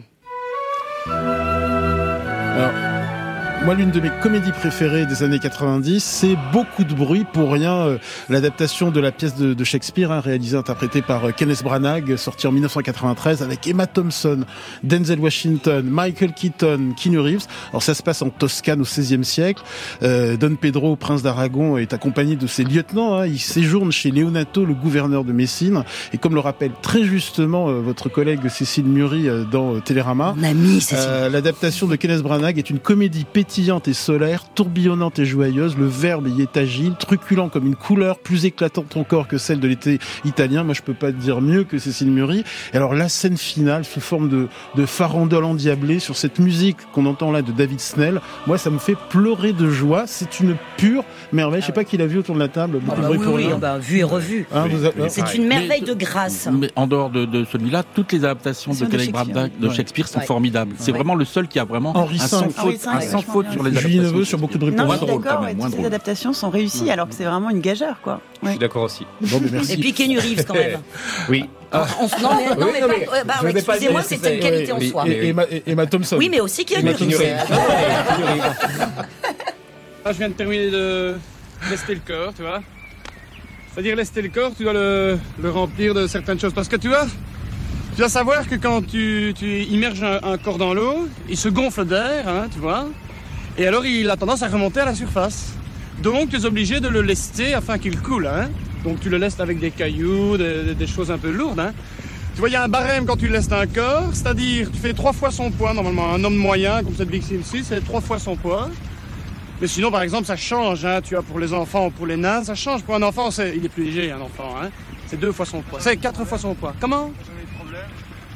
Moi, l'une de mes comédies préférées des années 90, c'est Beaucoup de bruit pour rien, euh, l'adaptation de la pièce de, de Shakespeare, hein, réalisée, interprétée par euh, Kenneth Branagh, sortie en 1993 avec Emma Thompson, Denzel Washington, Michael Keaton, Keanu Reeves. Alors, ça se passe en Toscane au XVIe siècle. Euh, Don Pedro, prince d'Aragon, est accompagné de ses lieutenants. hein. Il séjourne chez Leonato, le gouverneur de Messine. Et comme le rappelle très justement euh, votre collègue Cécile euh, dans Télérama, l'adaptation de Kenneth Branagh est une comédie pétillante et solaire, tourbillonnante et joyeuse. Le verbe y est agile, truculent comme une couleur, plus éclatante encore que celle de l'été italien. Moi, je peux pas dire mieux que Cécile Muri. Et alors, la scène finale, sous forme de, de farandole endiablée sur cette musique qu'on entend là de David Snell, moi, ça me fait pleurer de joie. C'est une pure merveille. Je sais pas qui l'a vu autour de la table. Beaucoup Ah de bah bruit oui, pour oui, rien. bah, vu et revu. Hein, avez- C'est une merveille de grâce. Mais en dehors de, de celui-là, toutes les adaptations de de Shakespeare. De Ouais. Shakespeare sont Ouais. formidables. C'est Ouais. vraiment le seul qui a vraiment Henri un sans faute, un sans faute sur les Julie. Neveu sur beaucoup de bruit pour Non, Moins drôle, quand même, toutes drôle. adaptations sont réussies alors que c'est vraiment une gageure, quoi. Je suis d'accord aussi. Bon, merci. Et puis Kenny Reeves quand même. Oui. On se- non mais, non, Oui, mais mais ouais, bah, excusez-moi, c'était une c'est- qualité en oui, soi. oui, Et, Emma, Thompson. Oui, mais aussi Kenny Reeves. Thompson. Là, je viens de terminer de lester le corps, tu vois. C'est-à-dire lester le corps, tu dois le, le remplir de certaines choses. Parce que tu vois, tu dois savoir que quand tu, tu immerges un, un corps dans l'eau, il se gonfle d'air, hein, tu vois. Et alors, il a tendance à remonter à la surface. Donc, tu es obligé de le lester afin qu'il coule, hein. Donc, tu le lestes avec des cailloux, des, choses un peu lourdes, hein. Tu vois, il y a un barème quand tu lestes un corps, c'est-à-dire tu fais trois fois son poids normalement. Un homme moyen, comme cette Big ici, c'est trois fois son poids. Mais sinon, par exemple, ça change. Hein. Tu as pour les enfants ou pour les nains, ça change. Pour un enfant, c'est... il est plus léger, un enfant. Hein. C'est deux fois son poids. C'est quatre fois son poids. Comment?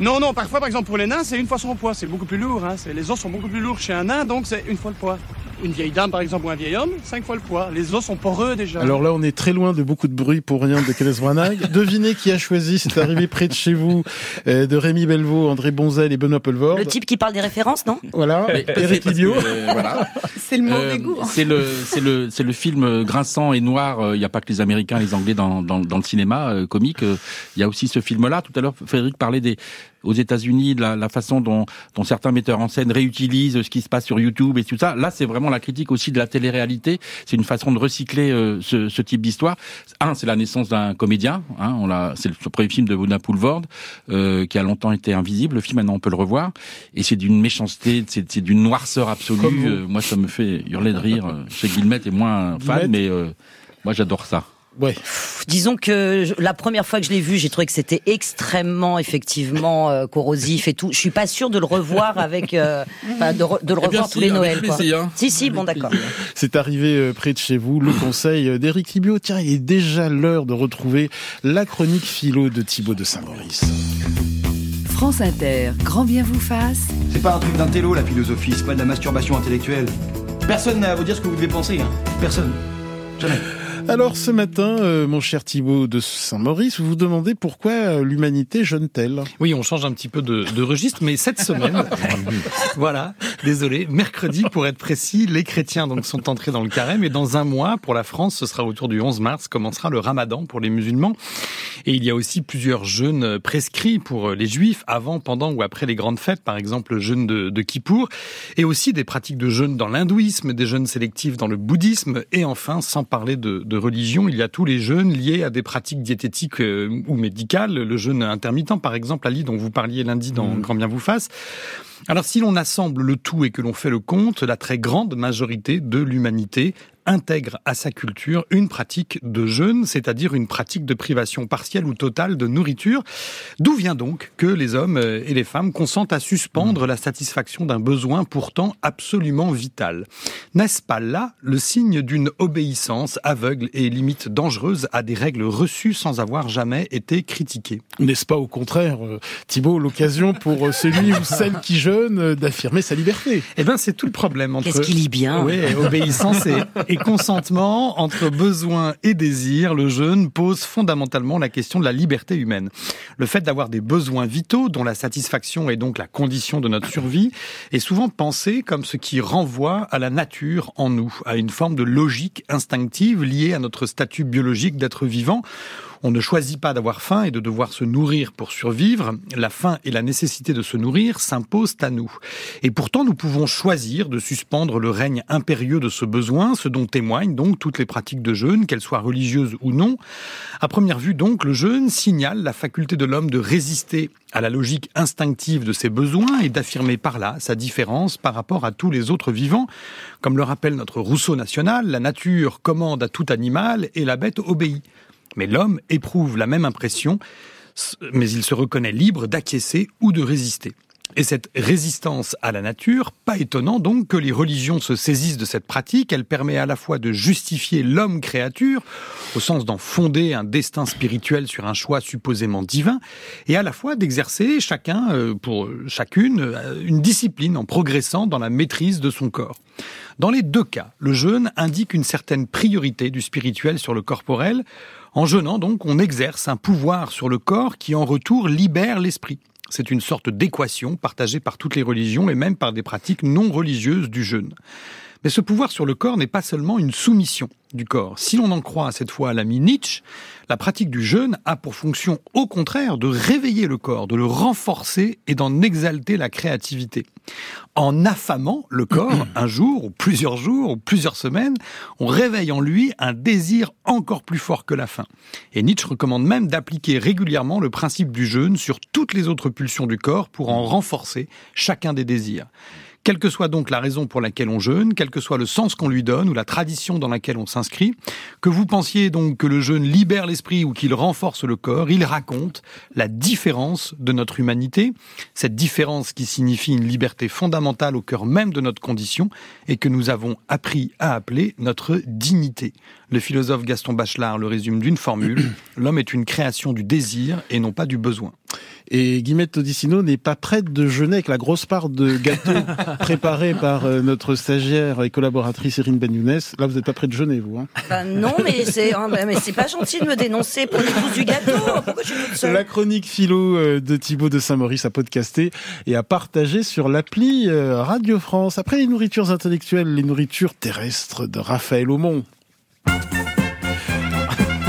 Non, non. Parfois, par exemple, pour les nains, c'est une fois son poids. C'est beaucoup plus lourd. Hein. Les os sont beaucoup plus lourds chez un nain, donc c'est une fois le poids. Une vieille dame, par exemple, ou un vieil homme, cinq fois le poids. Les os sont poreux déjà. Alors là, on est très loin de beaucoup de bruit pour rien de Kenneth Branagh. Devinez qui a choisi, c'est arrivé près de chez vous, euh, de Rémi Belvaux, André Bonzel et Benoît Poelvoorde. Le type qui parle des références, non? Voilà, Mais- Eric Libio. euh, voilà. C'est le mauvais Euh, goût. hein. C'est le, c'est le, c'est le film euh, grinçant et noir. euh, Il n'y a pas que les Américains, les Anglais dans, dans, dans le cinéma euh, comique. euh, Il y a aussi ce film-là. Tout à l'heure, Frédéric parlait des aux États-Unis la, la façon dont, dont certains metteurs en scène réutilisent ce qui se passe sur YouTube et tout ça. Là, c'est vraiment la critique aussi de la télé-réalité. C'est une façon de recycler euh, ce, ce type d'histoire. Un, c'est la naissance d'un comédien. Hein, on l'a, c'est le premier film de Buna Poulvord euh, qui a longtemps été invisible. Le film, maintenant, on peut le revoir. Et c'est d'une méchanceté, c'est, c'est d'une noirceur absolue. Euh, moi, ça me fait hurler de rire. Euh, Chez Guillemette est moins fan, Guillemette mais euh, moi, j'adore ça. Ouais. Disons que je- la première fois que je l'ai vu, j'ai trouvé que c'était extrêmement, effectivement, euh, corrosif et tout. Je suis pas sûre de le revoir avec, euh, enfin, de, re- de le Eh bien, revoir si, tous les Noëls. Quoi. plaisir. Si, si, bon, d'accord. C'est arrivé euh, près de chez vous, le conseil d'Éric Libio. Tiens, il est déjà l'heure de retrouver la chronique philo de Thibaut de Saint-Maurice. France Inter, grand bien vous fasse. C'est pas un truc d'un télo, la philosophie, c'est pas de la masturbation intellectuelle. Personne n'a à vous dire ce que vous devez penser, hein. Personne. Jamais. Alors ce matin, euh, mon cher Thibaut de Saint-Maurice, vous vous demandez pourquoi euh, l'humanité jeûne-t-elle? Oui, on change un petit peu de, de registre, mais cette semaine, voilà, désolé, mercredi pour être précis, les chrétiens donc sont entrés dans le carême et dans un mois pour la France, ce sera autour du 11 mars, commencera le Ramadan pour les musulmans. Et il y a aussi plusieurs jeûnes prescrits pour les juifs avant, pendant ou après les grandes fêtes, par exemple le jeûne de, de Kippour, et aussi des pratiques de jeûne dans l'hindouisme, des jeûnes sélectifs dans le bouddhisme, et enfin, sans parler de, de religion, il y a tous les jeûnes liés à des pratiques diététiques euh, ou médicales, le jeûne intermittent par exemple, Ali, dont vous parliez lundi dans Grand Bien vous fasse. Alors si l'on assemble le tout et que l'on fait le compte, la très grande majorité de l'humanité intègre à sa culture une pratique de jeûne, c'est-à-dire une pratique de privation partielle ou totale de nourriture. D'où vient donc que les hommes euh, et les femmes consentent à suspendre la satisfaction d'un besoin pourtant absolument vital? N'est-ce pas là le signe d'une obéissance aveugle et limite dangereuse à des règles reçues sans avoir jamais été critiquées? N'est-ce pas au contraire, euh, Thibault, l'occasion pour euh, celui ou celle qui jeûne d'affirmer sa liberté? Eh bien, c'est tout le problème entre Qu'est-ce qu'il lit bien? Oui, obéissance et, et consentement entre besoin et désir. Le jeûne pose fondamentalement la question de la liberté humaine. Le fait d'avoir des besoins vitaux dont la satisfaction est donc la condition de notre survie est souvent pensé comme ce qui renvoie à la nature en nous, à une forme de logique instinctive liée à notre statut biologique d'être vivant. On ne choisit pas d'avoir faim et de devoir se nourrir pour survivre. La faim et la nécessité de se nourrir s'imposent à nous. Et pourtant, nous pouvons choisir de suspendre le règne impérieux de ce besoin, ce dont témoignent donc toutes les pratiques de jeûne, qu'elles soient religieuses ou non. À première vue, donc, le jeûne signale la faculté de l'homme de résister à la logique instinctive de ses besoins et d'affirmer par là sa différence par rapport à tous les autres vivants. Comme le rappelle notre Rousseau national, la nature commande à tout animal et la bête obéit. Mais l'homme éprouve la même impression, mais il se reconnaît libre d'acquiescer ou de résister. Et cette résistance à la nature, pas étonnant donc que les religions se saisissent de cette pratique, elle permet à la fois de justifier l'homme créature, au sens d'en fonder un destin spirituel sur un choix supposément divin, et à la fois d'exercer chacun, euh, pour chacune, euh, une discipline en progressant dans la maîtrise de son corps. Dans les deux cas, le jeûne indique une certaine priorité du spirituel sur le corporel. En jeûnant, donc, on exerce un pouvoir sur le corps qui, en retour, libère l'esprit. C'est une sorte d'équation partagée par toutes les religions et même par des pratiques non religieuses du jeûne. Mais ce pouvoir sur le corps n'est pas seulement une soumission du corps. Si l'on en croit cette fois à l'ami Nietzsche, la pratique du jeûne a pour fonction au contraire de réveiller le corps, de le renforcer et d'en exalter la créativité. En affamant le corps un jour ou plusieurs jours ou plusieurs semaines, on réveille en lui un désir encore plus fort que la faim. Et Nietzsche recommande même d'appliquer régulièrement le principe du jeûne sur toutes les autres pulsions du corps pour en renforcer chacun des désirs. Quelle que soit donc la raison pour laquelle on jeûne, quel que soit le sens qu'on lui donne ou la tradition dans laquelle on s'inscrit, que vous pensiez donc que le jeûne libère l'esprit ou qu'il renforce le corps, il raconte la différence de notre humanité, cette différence qui signifie une liberté fondamentale au cœur même de notre condition et que nous avons appris à appeler notre dignité. Le philosophe Gaston Bachelard le résume d'une formule, l'homme est une création du désir et non pas du besoin. Et Guillemette Todicino n'est pas prête de jeûner avec la grosse part de gâteau préparé par euh, notre stagiaire et collaboratrice Erin Ben Younes. Là, vous n'êtes pas prête de jeûner, vous. Hein Bah non, mais c'est hein, mais c'est pas gentil de me dénoncer. Prenez tous du gâteau. Pourquoi je suis toute seule? La chronique philo euh, de Thibaut de Saint-Maurice à podcaster et à partager sur l'appli euh, Radio France. Après les nourritures intellectuelles, les nourritures terrestres de Raphaël Aumont.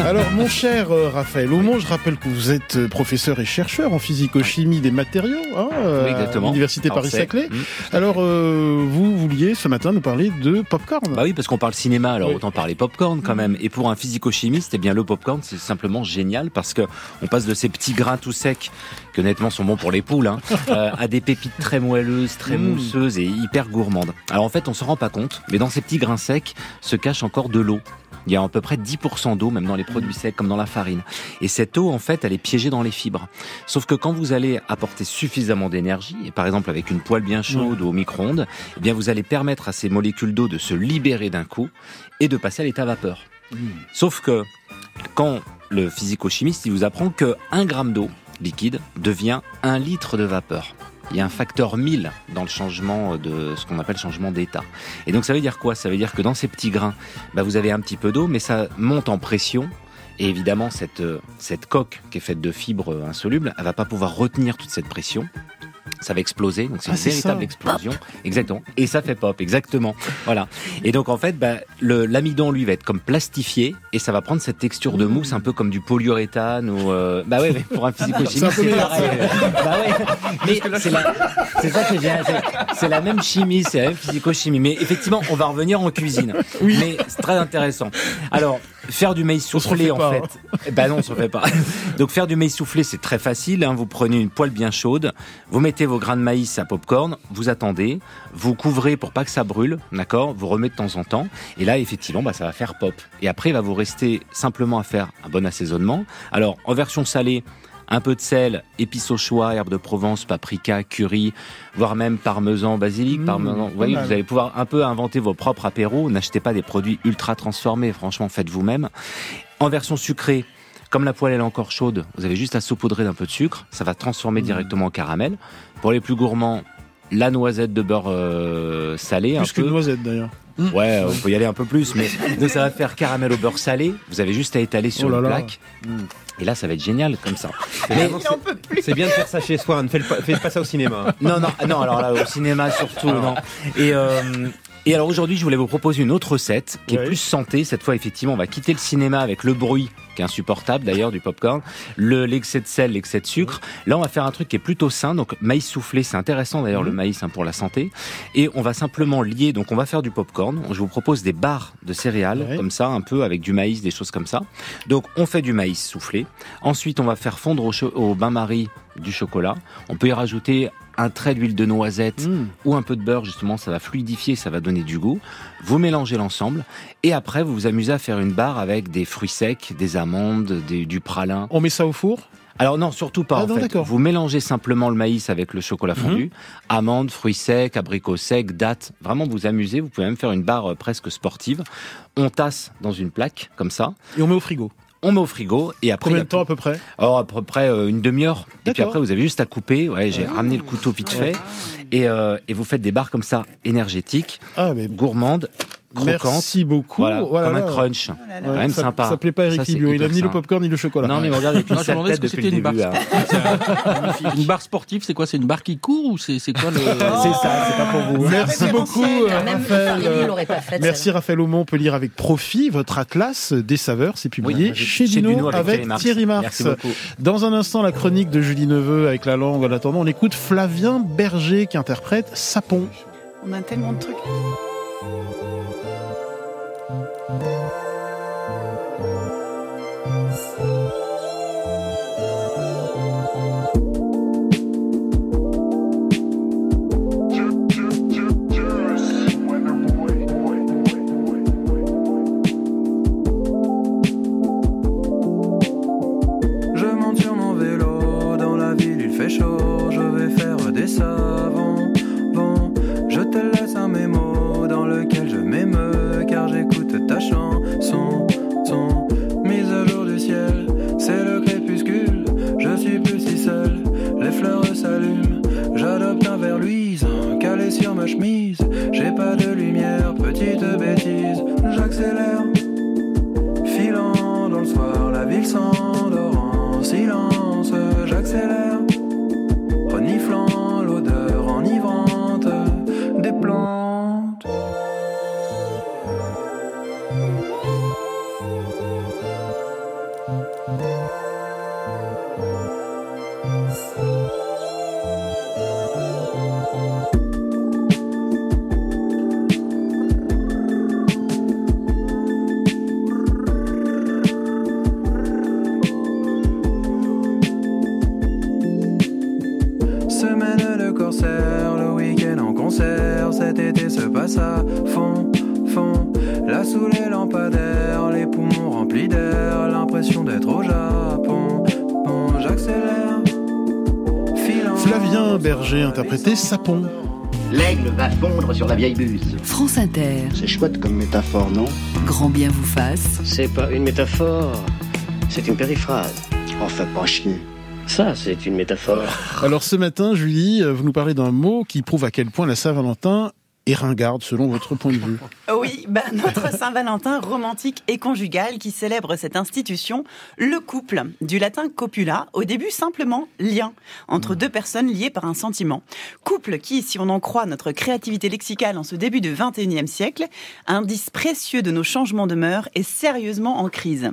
Alors, mon cher euh, Raphaël Aumont, je rappelle que vous êtes euh, professeur et chercheur en physico-chimie des matériaux hein, euh, Oui, à l'Université Alors, c'est- Paris-Saclay. Mm. Alors, euh, vous vouliez ce matin nous parler de popcorn. Bah oui, parce qu'on parle cinéma, alors autant parler popcorn quand même. Et pour un physico-chimiste, eh bien le popcorn, c'est simplement génial parce que on passe de ces petits grains tout secs, qui honnêtement sont bons pour les poules, hein, euh, à des pépites très moelleuses, très Mm. mousseuses et hyper gourmandes. Alors en fait, on s'en rend pas compte, mais dans ces petits grains secs se cache encore de l'eau. Il y a à peu près 10% d'eau, même dans les produits secs, comme dans la farine. Et cette eau, en fait, elle est piégée dans les fibres. Sauf que quand vous allez apporter suffisamment d'énergie, et par exemple avec une poêle bien chaude ou au micro-ondes, eh bien vous allez permettre à ces molécules d'eau de se libérer d'un coup et de passer à l'état vapeur. Sauf que quand le physico-chimiste, il vous apprend que 1 gramme d'eau liquide devient 1 litre de vapeur. Il y a un facteur 1000 dans le changement de ce qu'on appelle changement d'état. Et donc ça veut dire quoi? Ça veut dire que dans ces petits grains, bah, vous avez un petit peu d'eau, mais ça monte en pression. Et évidemment, cette, euh, cette coque qui est faite de fibres insolubles, elle va pas pouvoir retenir toute cette pression. Ça va exploser, donc c'est Ah, une véritable ça. explosion. Exactement. Et ça fait pop, exactement. Voilà. Et donc en fait, bah, le- l'amidon lui va être comme plastifié et ça va prendre cette texture de mousse un peu comme du polyuréthane ou euh, bah ouais, mais pour un physico-chimiste c'est pareil. bah ouais. Mais c'est la- ça que j'ai. c'est- la même chimie, c'est la même physico-chimie. Mais effectivement, on va revenir en cuisine. Mais c'est très intéressant. Alors, Faire du maïs soufflé, en fait. hein. Ben non, on se refait pas. Donc faire du maïs soufflé, c'est très facile. hein. Vous prenez une poêle bien chaude, vous mettez vos grains de maïs à popcorn, vous attendez, vous couvrez pour pas que ça brûle, d'accord Vous remettez de temps en temps, et là, effectivement, bah, ça va faire pop. Et après, il va vous rester simplement à faire un bon assaisonnement. Alors, en version salée, un peu de sel, épices au choix, herbes de Provence, paprika, curry, voire même parmesan, basilic, Mmh, parmesan. Vous voyez, vous allez pouvoir un peu inventer vos propres apéros. N'achetez pas des produits ultra transformés. Franchement, faites vous-même. En version sucrée, comme la poêle elle est encore chaude, vous avez juste à saupoudrer d'un peu de sucre. Ça va transformer Mmh. directement en caramel. Pour les plus gourmands, la noisette de beurre euh, salé. Plus qu'une noisette d'ailleurs. Ouais, on peut y aller un peu plus, mais donc ça va faire caramel au beurre salé. Vous avez juste à étaler sur Oh là une là. plaque. Et là, ça va être génial comme ça. C'est bien de faire ça chez soi, ne faites pas, faites pas ça au cinéma. Non, non, non. Alors là, au cinéma surtout, Alors. non. Et euh, et alors aujourd'hui, je voulais vous proposer une autre recette qui est plus santé. Cette fois, effectivement, on va quitter le cinéma avec le bruit qui est insupportable d'ailleurs du popcorn, le l'excès de sel, l'excès de sucre. Là, on va faire un truc qui est plutôt sain. Donc maïs soufflé, c'est intéressant d'ailleurs le maïs hein, pour la santé. Et on va simplement lier. Donc on va faire du popcorn. Je vous propose des barres de céréales comme ça, un peu avec du maïs, des choses comme ça. Donc on fait du maïs soufflé. Ensuite, on va faire fondre au, au bain-marie du chocolat. On peut y rajouter un trait d'huile de noisette Mmh. ou un peu de beurre, justement, ça va fluidifier, ça va donner du goût. Vous mélangez l'ensemble et après, vous vous amusez à faire une barre avec des fruits secs, des amandes, des- du pralin. On met ça au four? Alors non, surtout pas. Ah en non, fait. Vous mélangez simplement le maïs avec le chocolat fondu, amandes, fruits secs, abricots secs, dattes. Vraiment, vous amusez. Vous pouvez même faire une barre euh, presque sportive. On tasse dans une plaque comme ça. Et on met au frigo. On met au frigo et après. Combien de temps à peu près? Alors à peu près euh, une demi-heure. Et puis après, vous avez juste à couper. Ouais, j'ai ramené le couteau vite fait. Et, euh, et vous faites des barres comme ça, énergétiques, Ah, mais gourmandes, croquantes. Merci beaucoup. Voilà, Voilà, comme un là. crunch. Ouais, Quand même ça, sympa. Ça plaît pas à Eric Libio. Il a ni le popcorn ni le chocolat. Non, mais regarde, Non, je me demandais ce tête que depuis c'était le une barre début. hein. Une barre sportive, c'est quoi? C'est une barre qui court ou c'est quoi le C'est ça, c'est pas pour vous. Merci beaucoup, euh, Raphaël. Il faite, Merci. Raphaël Aumont. On peut lire avec profit votre atlas des saveurs. C'est publié chez, Dino, avec Thierry Marx. Dans un instant, la chronique de Julie Neveu avec la langue. En attendant, on écoute Flavien Berger qui interprète Sapon. On a tellement de trucs. Je Sapon. L'aigle va fondre sur la vieille buse. France Inter, C'est chouette comme métaphore, non? Grand bien vous fasse. C'est pas une métaphore, c'est une périphrase. On fait pas chier. Ça, c'est une métaphore. Alors ce matin, Julie, vous nous parlez d'un mot qui prouve à quel point la Saint-Valentin est ringarde selon votre point de vue. Oui, bah, notre Saint-Valentin romantique et conjugal qui célèbre cette institution, le couple, du latin copula, au début simplement lien, entre deux personnes liées par un sentiment. Couple qui, si on en croit notre créativité lexicale en ce début du 21e siècle, indice précieux de nos changements de mœurs, est sérieusement en crise.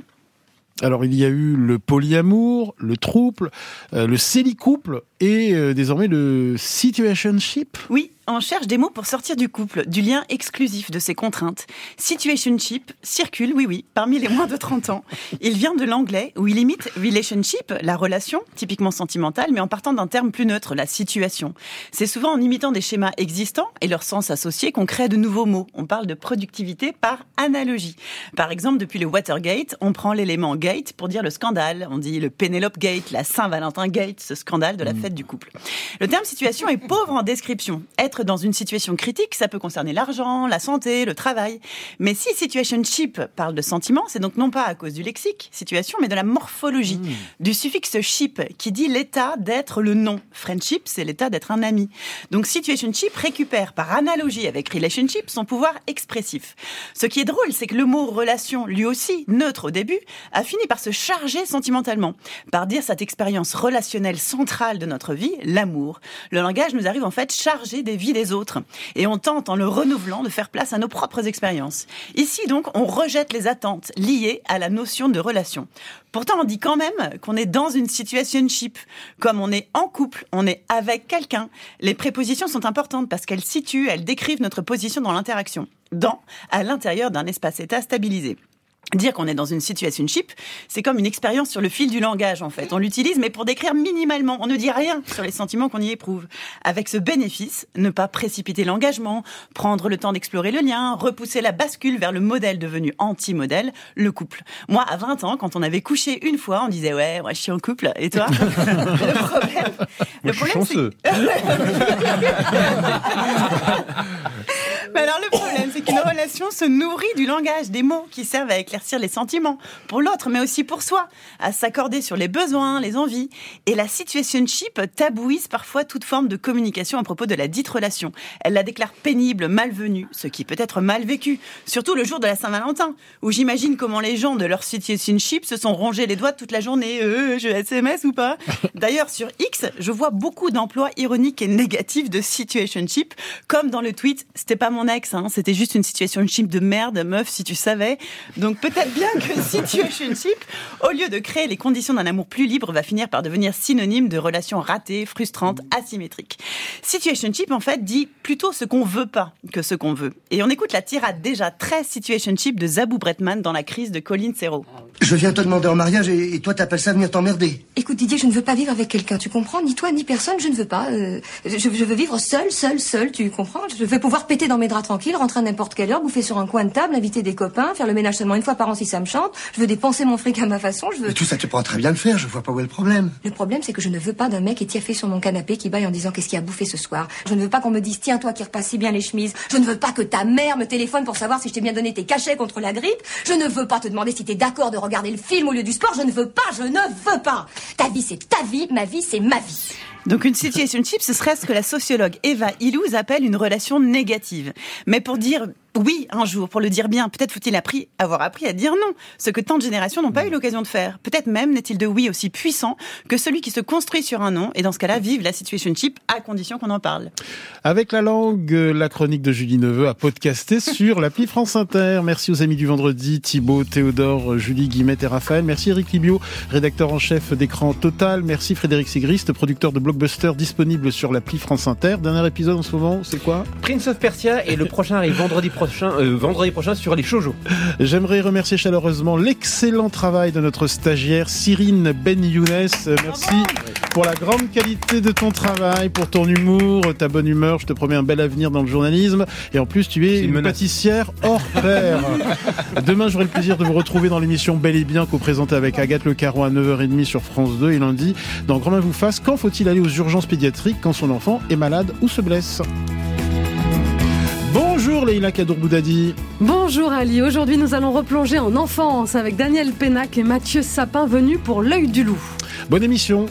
Alors il y a eu le polyamour, le trouble, euh, le célicouple et euh, désormais le situationship. Oui, on cherche des mots pour sortir du couple, du lien exclusif de ses contraintes. Situationship circule, oui oui, parmi les moins de 30 ans. Il vient de l'anglais où il imite relationship, la relation, typiquement sentimentale, mais en partant d'un terme plus neutre, la situation. C'est souvent en imitant des schémas existants et leur sens associé qu'on crée de nouveaux mots. On parle de productivité par analogie. Par exemple, depuis le Watergate, on prend l'élément gate pour dire le scandale. On dit le Penelope Gate, la Saint-Valentin Gate, ce scandale de la fête du couple. Le terme situation est pauvre en description. Être dans une situation critique, ça peut concerner l'argent, la santé, le travail. Mais si situationship parle de sentiment, c'est donc non pas à cause du lexique, situation, mais de la morphologie, du suffixe ship qui dit l'état d'être le nom. Friendship, c'est l'état d'être un ami. Donc situationship récupère par analogie avec relationship son pouvoir expressif. Ce qui est drôle, c'est que le mot relation, lui aussi, neutre au début, a fini par se charger sentimentalement, par dire cette expérience relationnelle centrale de notre vie, l'amour. Le langage nous arrive en fait chargé des vies des autres. Et on tente, en le renouvelant, de faire place à nos propres expériences. Ici, donc, on rejette les attentes liées à la notion de relation. Pourtant, on dit quand même qu'on est dans une situationship. Comme on est en couple, on est avec quelqu'un. Les prépositions sont importantes parce qu'elles situent, elles décrivent notre position dans l'interaction. Dans, à l'intérieur d'un espace-état stabilisé. Dire qu'on est dans une situation chip, c'est comme une expérience sur le fil du langage en fait. On l'utilise mais pour décrire minimalement. On ne dit rien sur les sentiments qu'on y éprouve. Avec ce bénéfice, ne pas précipiter l'engagement, prendre le temps d'explorer le lien, repousser la bascule vers le modèle devenu anti-modèle, le couple. Moi, à 20 ans, quand on avait couché une fois, on disait ouais, moi je suis en couple. Et toi? Le problème, le problème c'est Mais alors le problème, c'est qu'une relation se nourrit du langage, des mots qui servent à éclaircir les sentiments pour l'autre, mais aussi pour soi, à s'accorder sur les besoins, les envies. Et la situationship tabouise parfois toute forme de communication à propos de la dite relation. Elle la déclare pénible, malvenue, ce qui peut être mal vécu, surtout le jour de la Saint-Valentin, où j'imagine comment les gens de leur situationship se sont rongés les doigts toute la journée. Euh, je SMS ou pas? D'ailleurs, sur X, je vois beaucoup d'emplois ironiques et négatifs de situationship, comme dans le tweet « C'était pas mon ex, hein, c'était juste une situationship de merde, meuf, si tu savais ». Donc peut-être bien que situationship, au lieu de créer les conditions d'un amour plus libre, va finir par devenir synonyme de relations ratées, frustrantes, asymétriques. Situationship, en fait, dit plutôt ce qu'on veut pas que ce qu'on veut. Et on écoute la tirade déjà très situationship de Zabou Bretman dans la crise de Colin Serrault. Je viens te demander en mariage et, et toi t'appelles ça venir t'emmerder. Écoute Didier, je ne veux pas vivre avec quelqu'un, tu comprends? Ni toi, ni personne, je ne veux pas. Euh, je, je veux vivre seul, seul, seul, tu comprends? Je veux pouvoir péter dans mes draps tranquilles, rentrer à n'importe quelle heure, bouffer sur un coin de table, inviter des copains, faire le ménage seulement une fois par an si ça me chante. Je veux dépenser mon fric à ma façon, je veux... Mais tout ça tu pourras très bien le faire, je vois pas où est le problème. Le problème, c'est que je ne veux pas d'un mec étiaffé sur mon canapé qui baille en disant qu'est-ce qu'il a bouffé ce soir. Je ne veux pas qu'on me dise tiens toi qui repasse si bien les chemises. Je ne veux pas que ta mère me téléphone pour savoir si je t'ai bien donné tes cachets contre la grippe. Je ne veux pas te demander si t'es d'accord de regarder le film au lieu du sport. Je ne veux pas, je ne veux pas. Ta vie c'est ta vie, ma vie c'est ma vie. Donc une situationship, ce serait ce que la sociologue Eva Illouz appelle une relation négative. Mais pour dire oui un jour, pour le dire bien, peut-être faut-il appris, avoir appris à dire non, ce que tant de générations n'ont pas eu l'occasion de faire. Peut-être même n'est-il de oui aussi puissant que celui qui se construit sur un non, et dans ce cas-là, vive la situationship à condition qu'on en parle. Avec la langue, la chronique de Julie Neveu à podcaster sur l'appli France Inter. Merci aux amis du vendredi, Thibaut, Théodore, Julie, Guillemette et Raphaël. Merci Eric Libio, rédacteur en chef d'écran Total. Merci Frédéric Sigrist, producteur de Blockbuster disponible sur l'appli France Inter. Dernier épisode en ce moment, c'est quoi? Prince of Persia et le prochain arrive vendredi prochain, euh, vendredi prochain sur les shoujo. J'aimerais remercier chaleureusement l'excellent travail de notre stagiaire Cyrine Ben Younes. Euh, Merci pour la grande qualité de ton travail, pour ton humour, ta bonne humeur. Je te promets un bel avenir dans le journalisme. Et en plus, tu es une, pâtissière hors pair. Demain, j'aurai le plaisir de vous retrouver dans l'émission Bel et Bien co-présentée avec Agathe Le Caron à 9h30 sur France 2 et lundi dans Grand Main vous fasse. Quand faut-il aller aux urgences pédiatriques quand son enfant est malade ou se blesse? Bonjour Leïla Kadour-Boudadi. Bonjour Ali, aujourd'hui nous allons replonger en enfance avec Daniel Pénac et Mathieu Sapin venus pour l'œil du loup. Bonne émission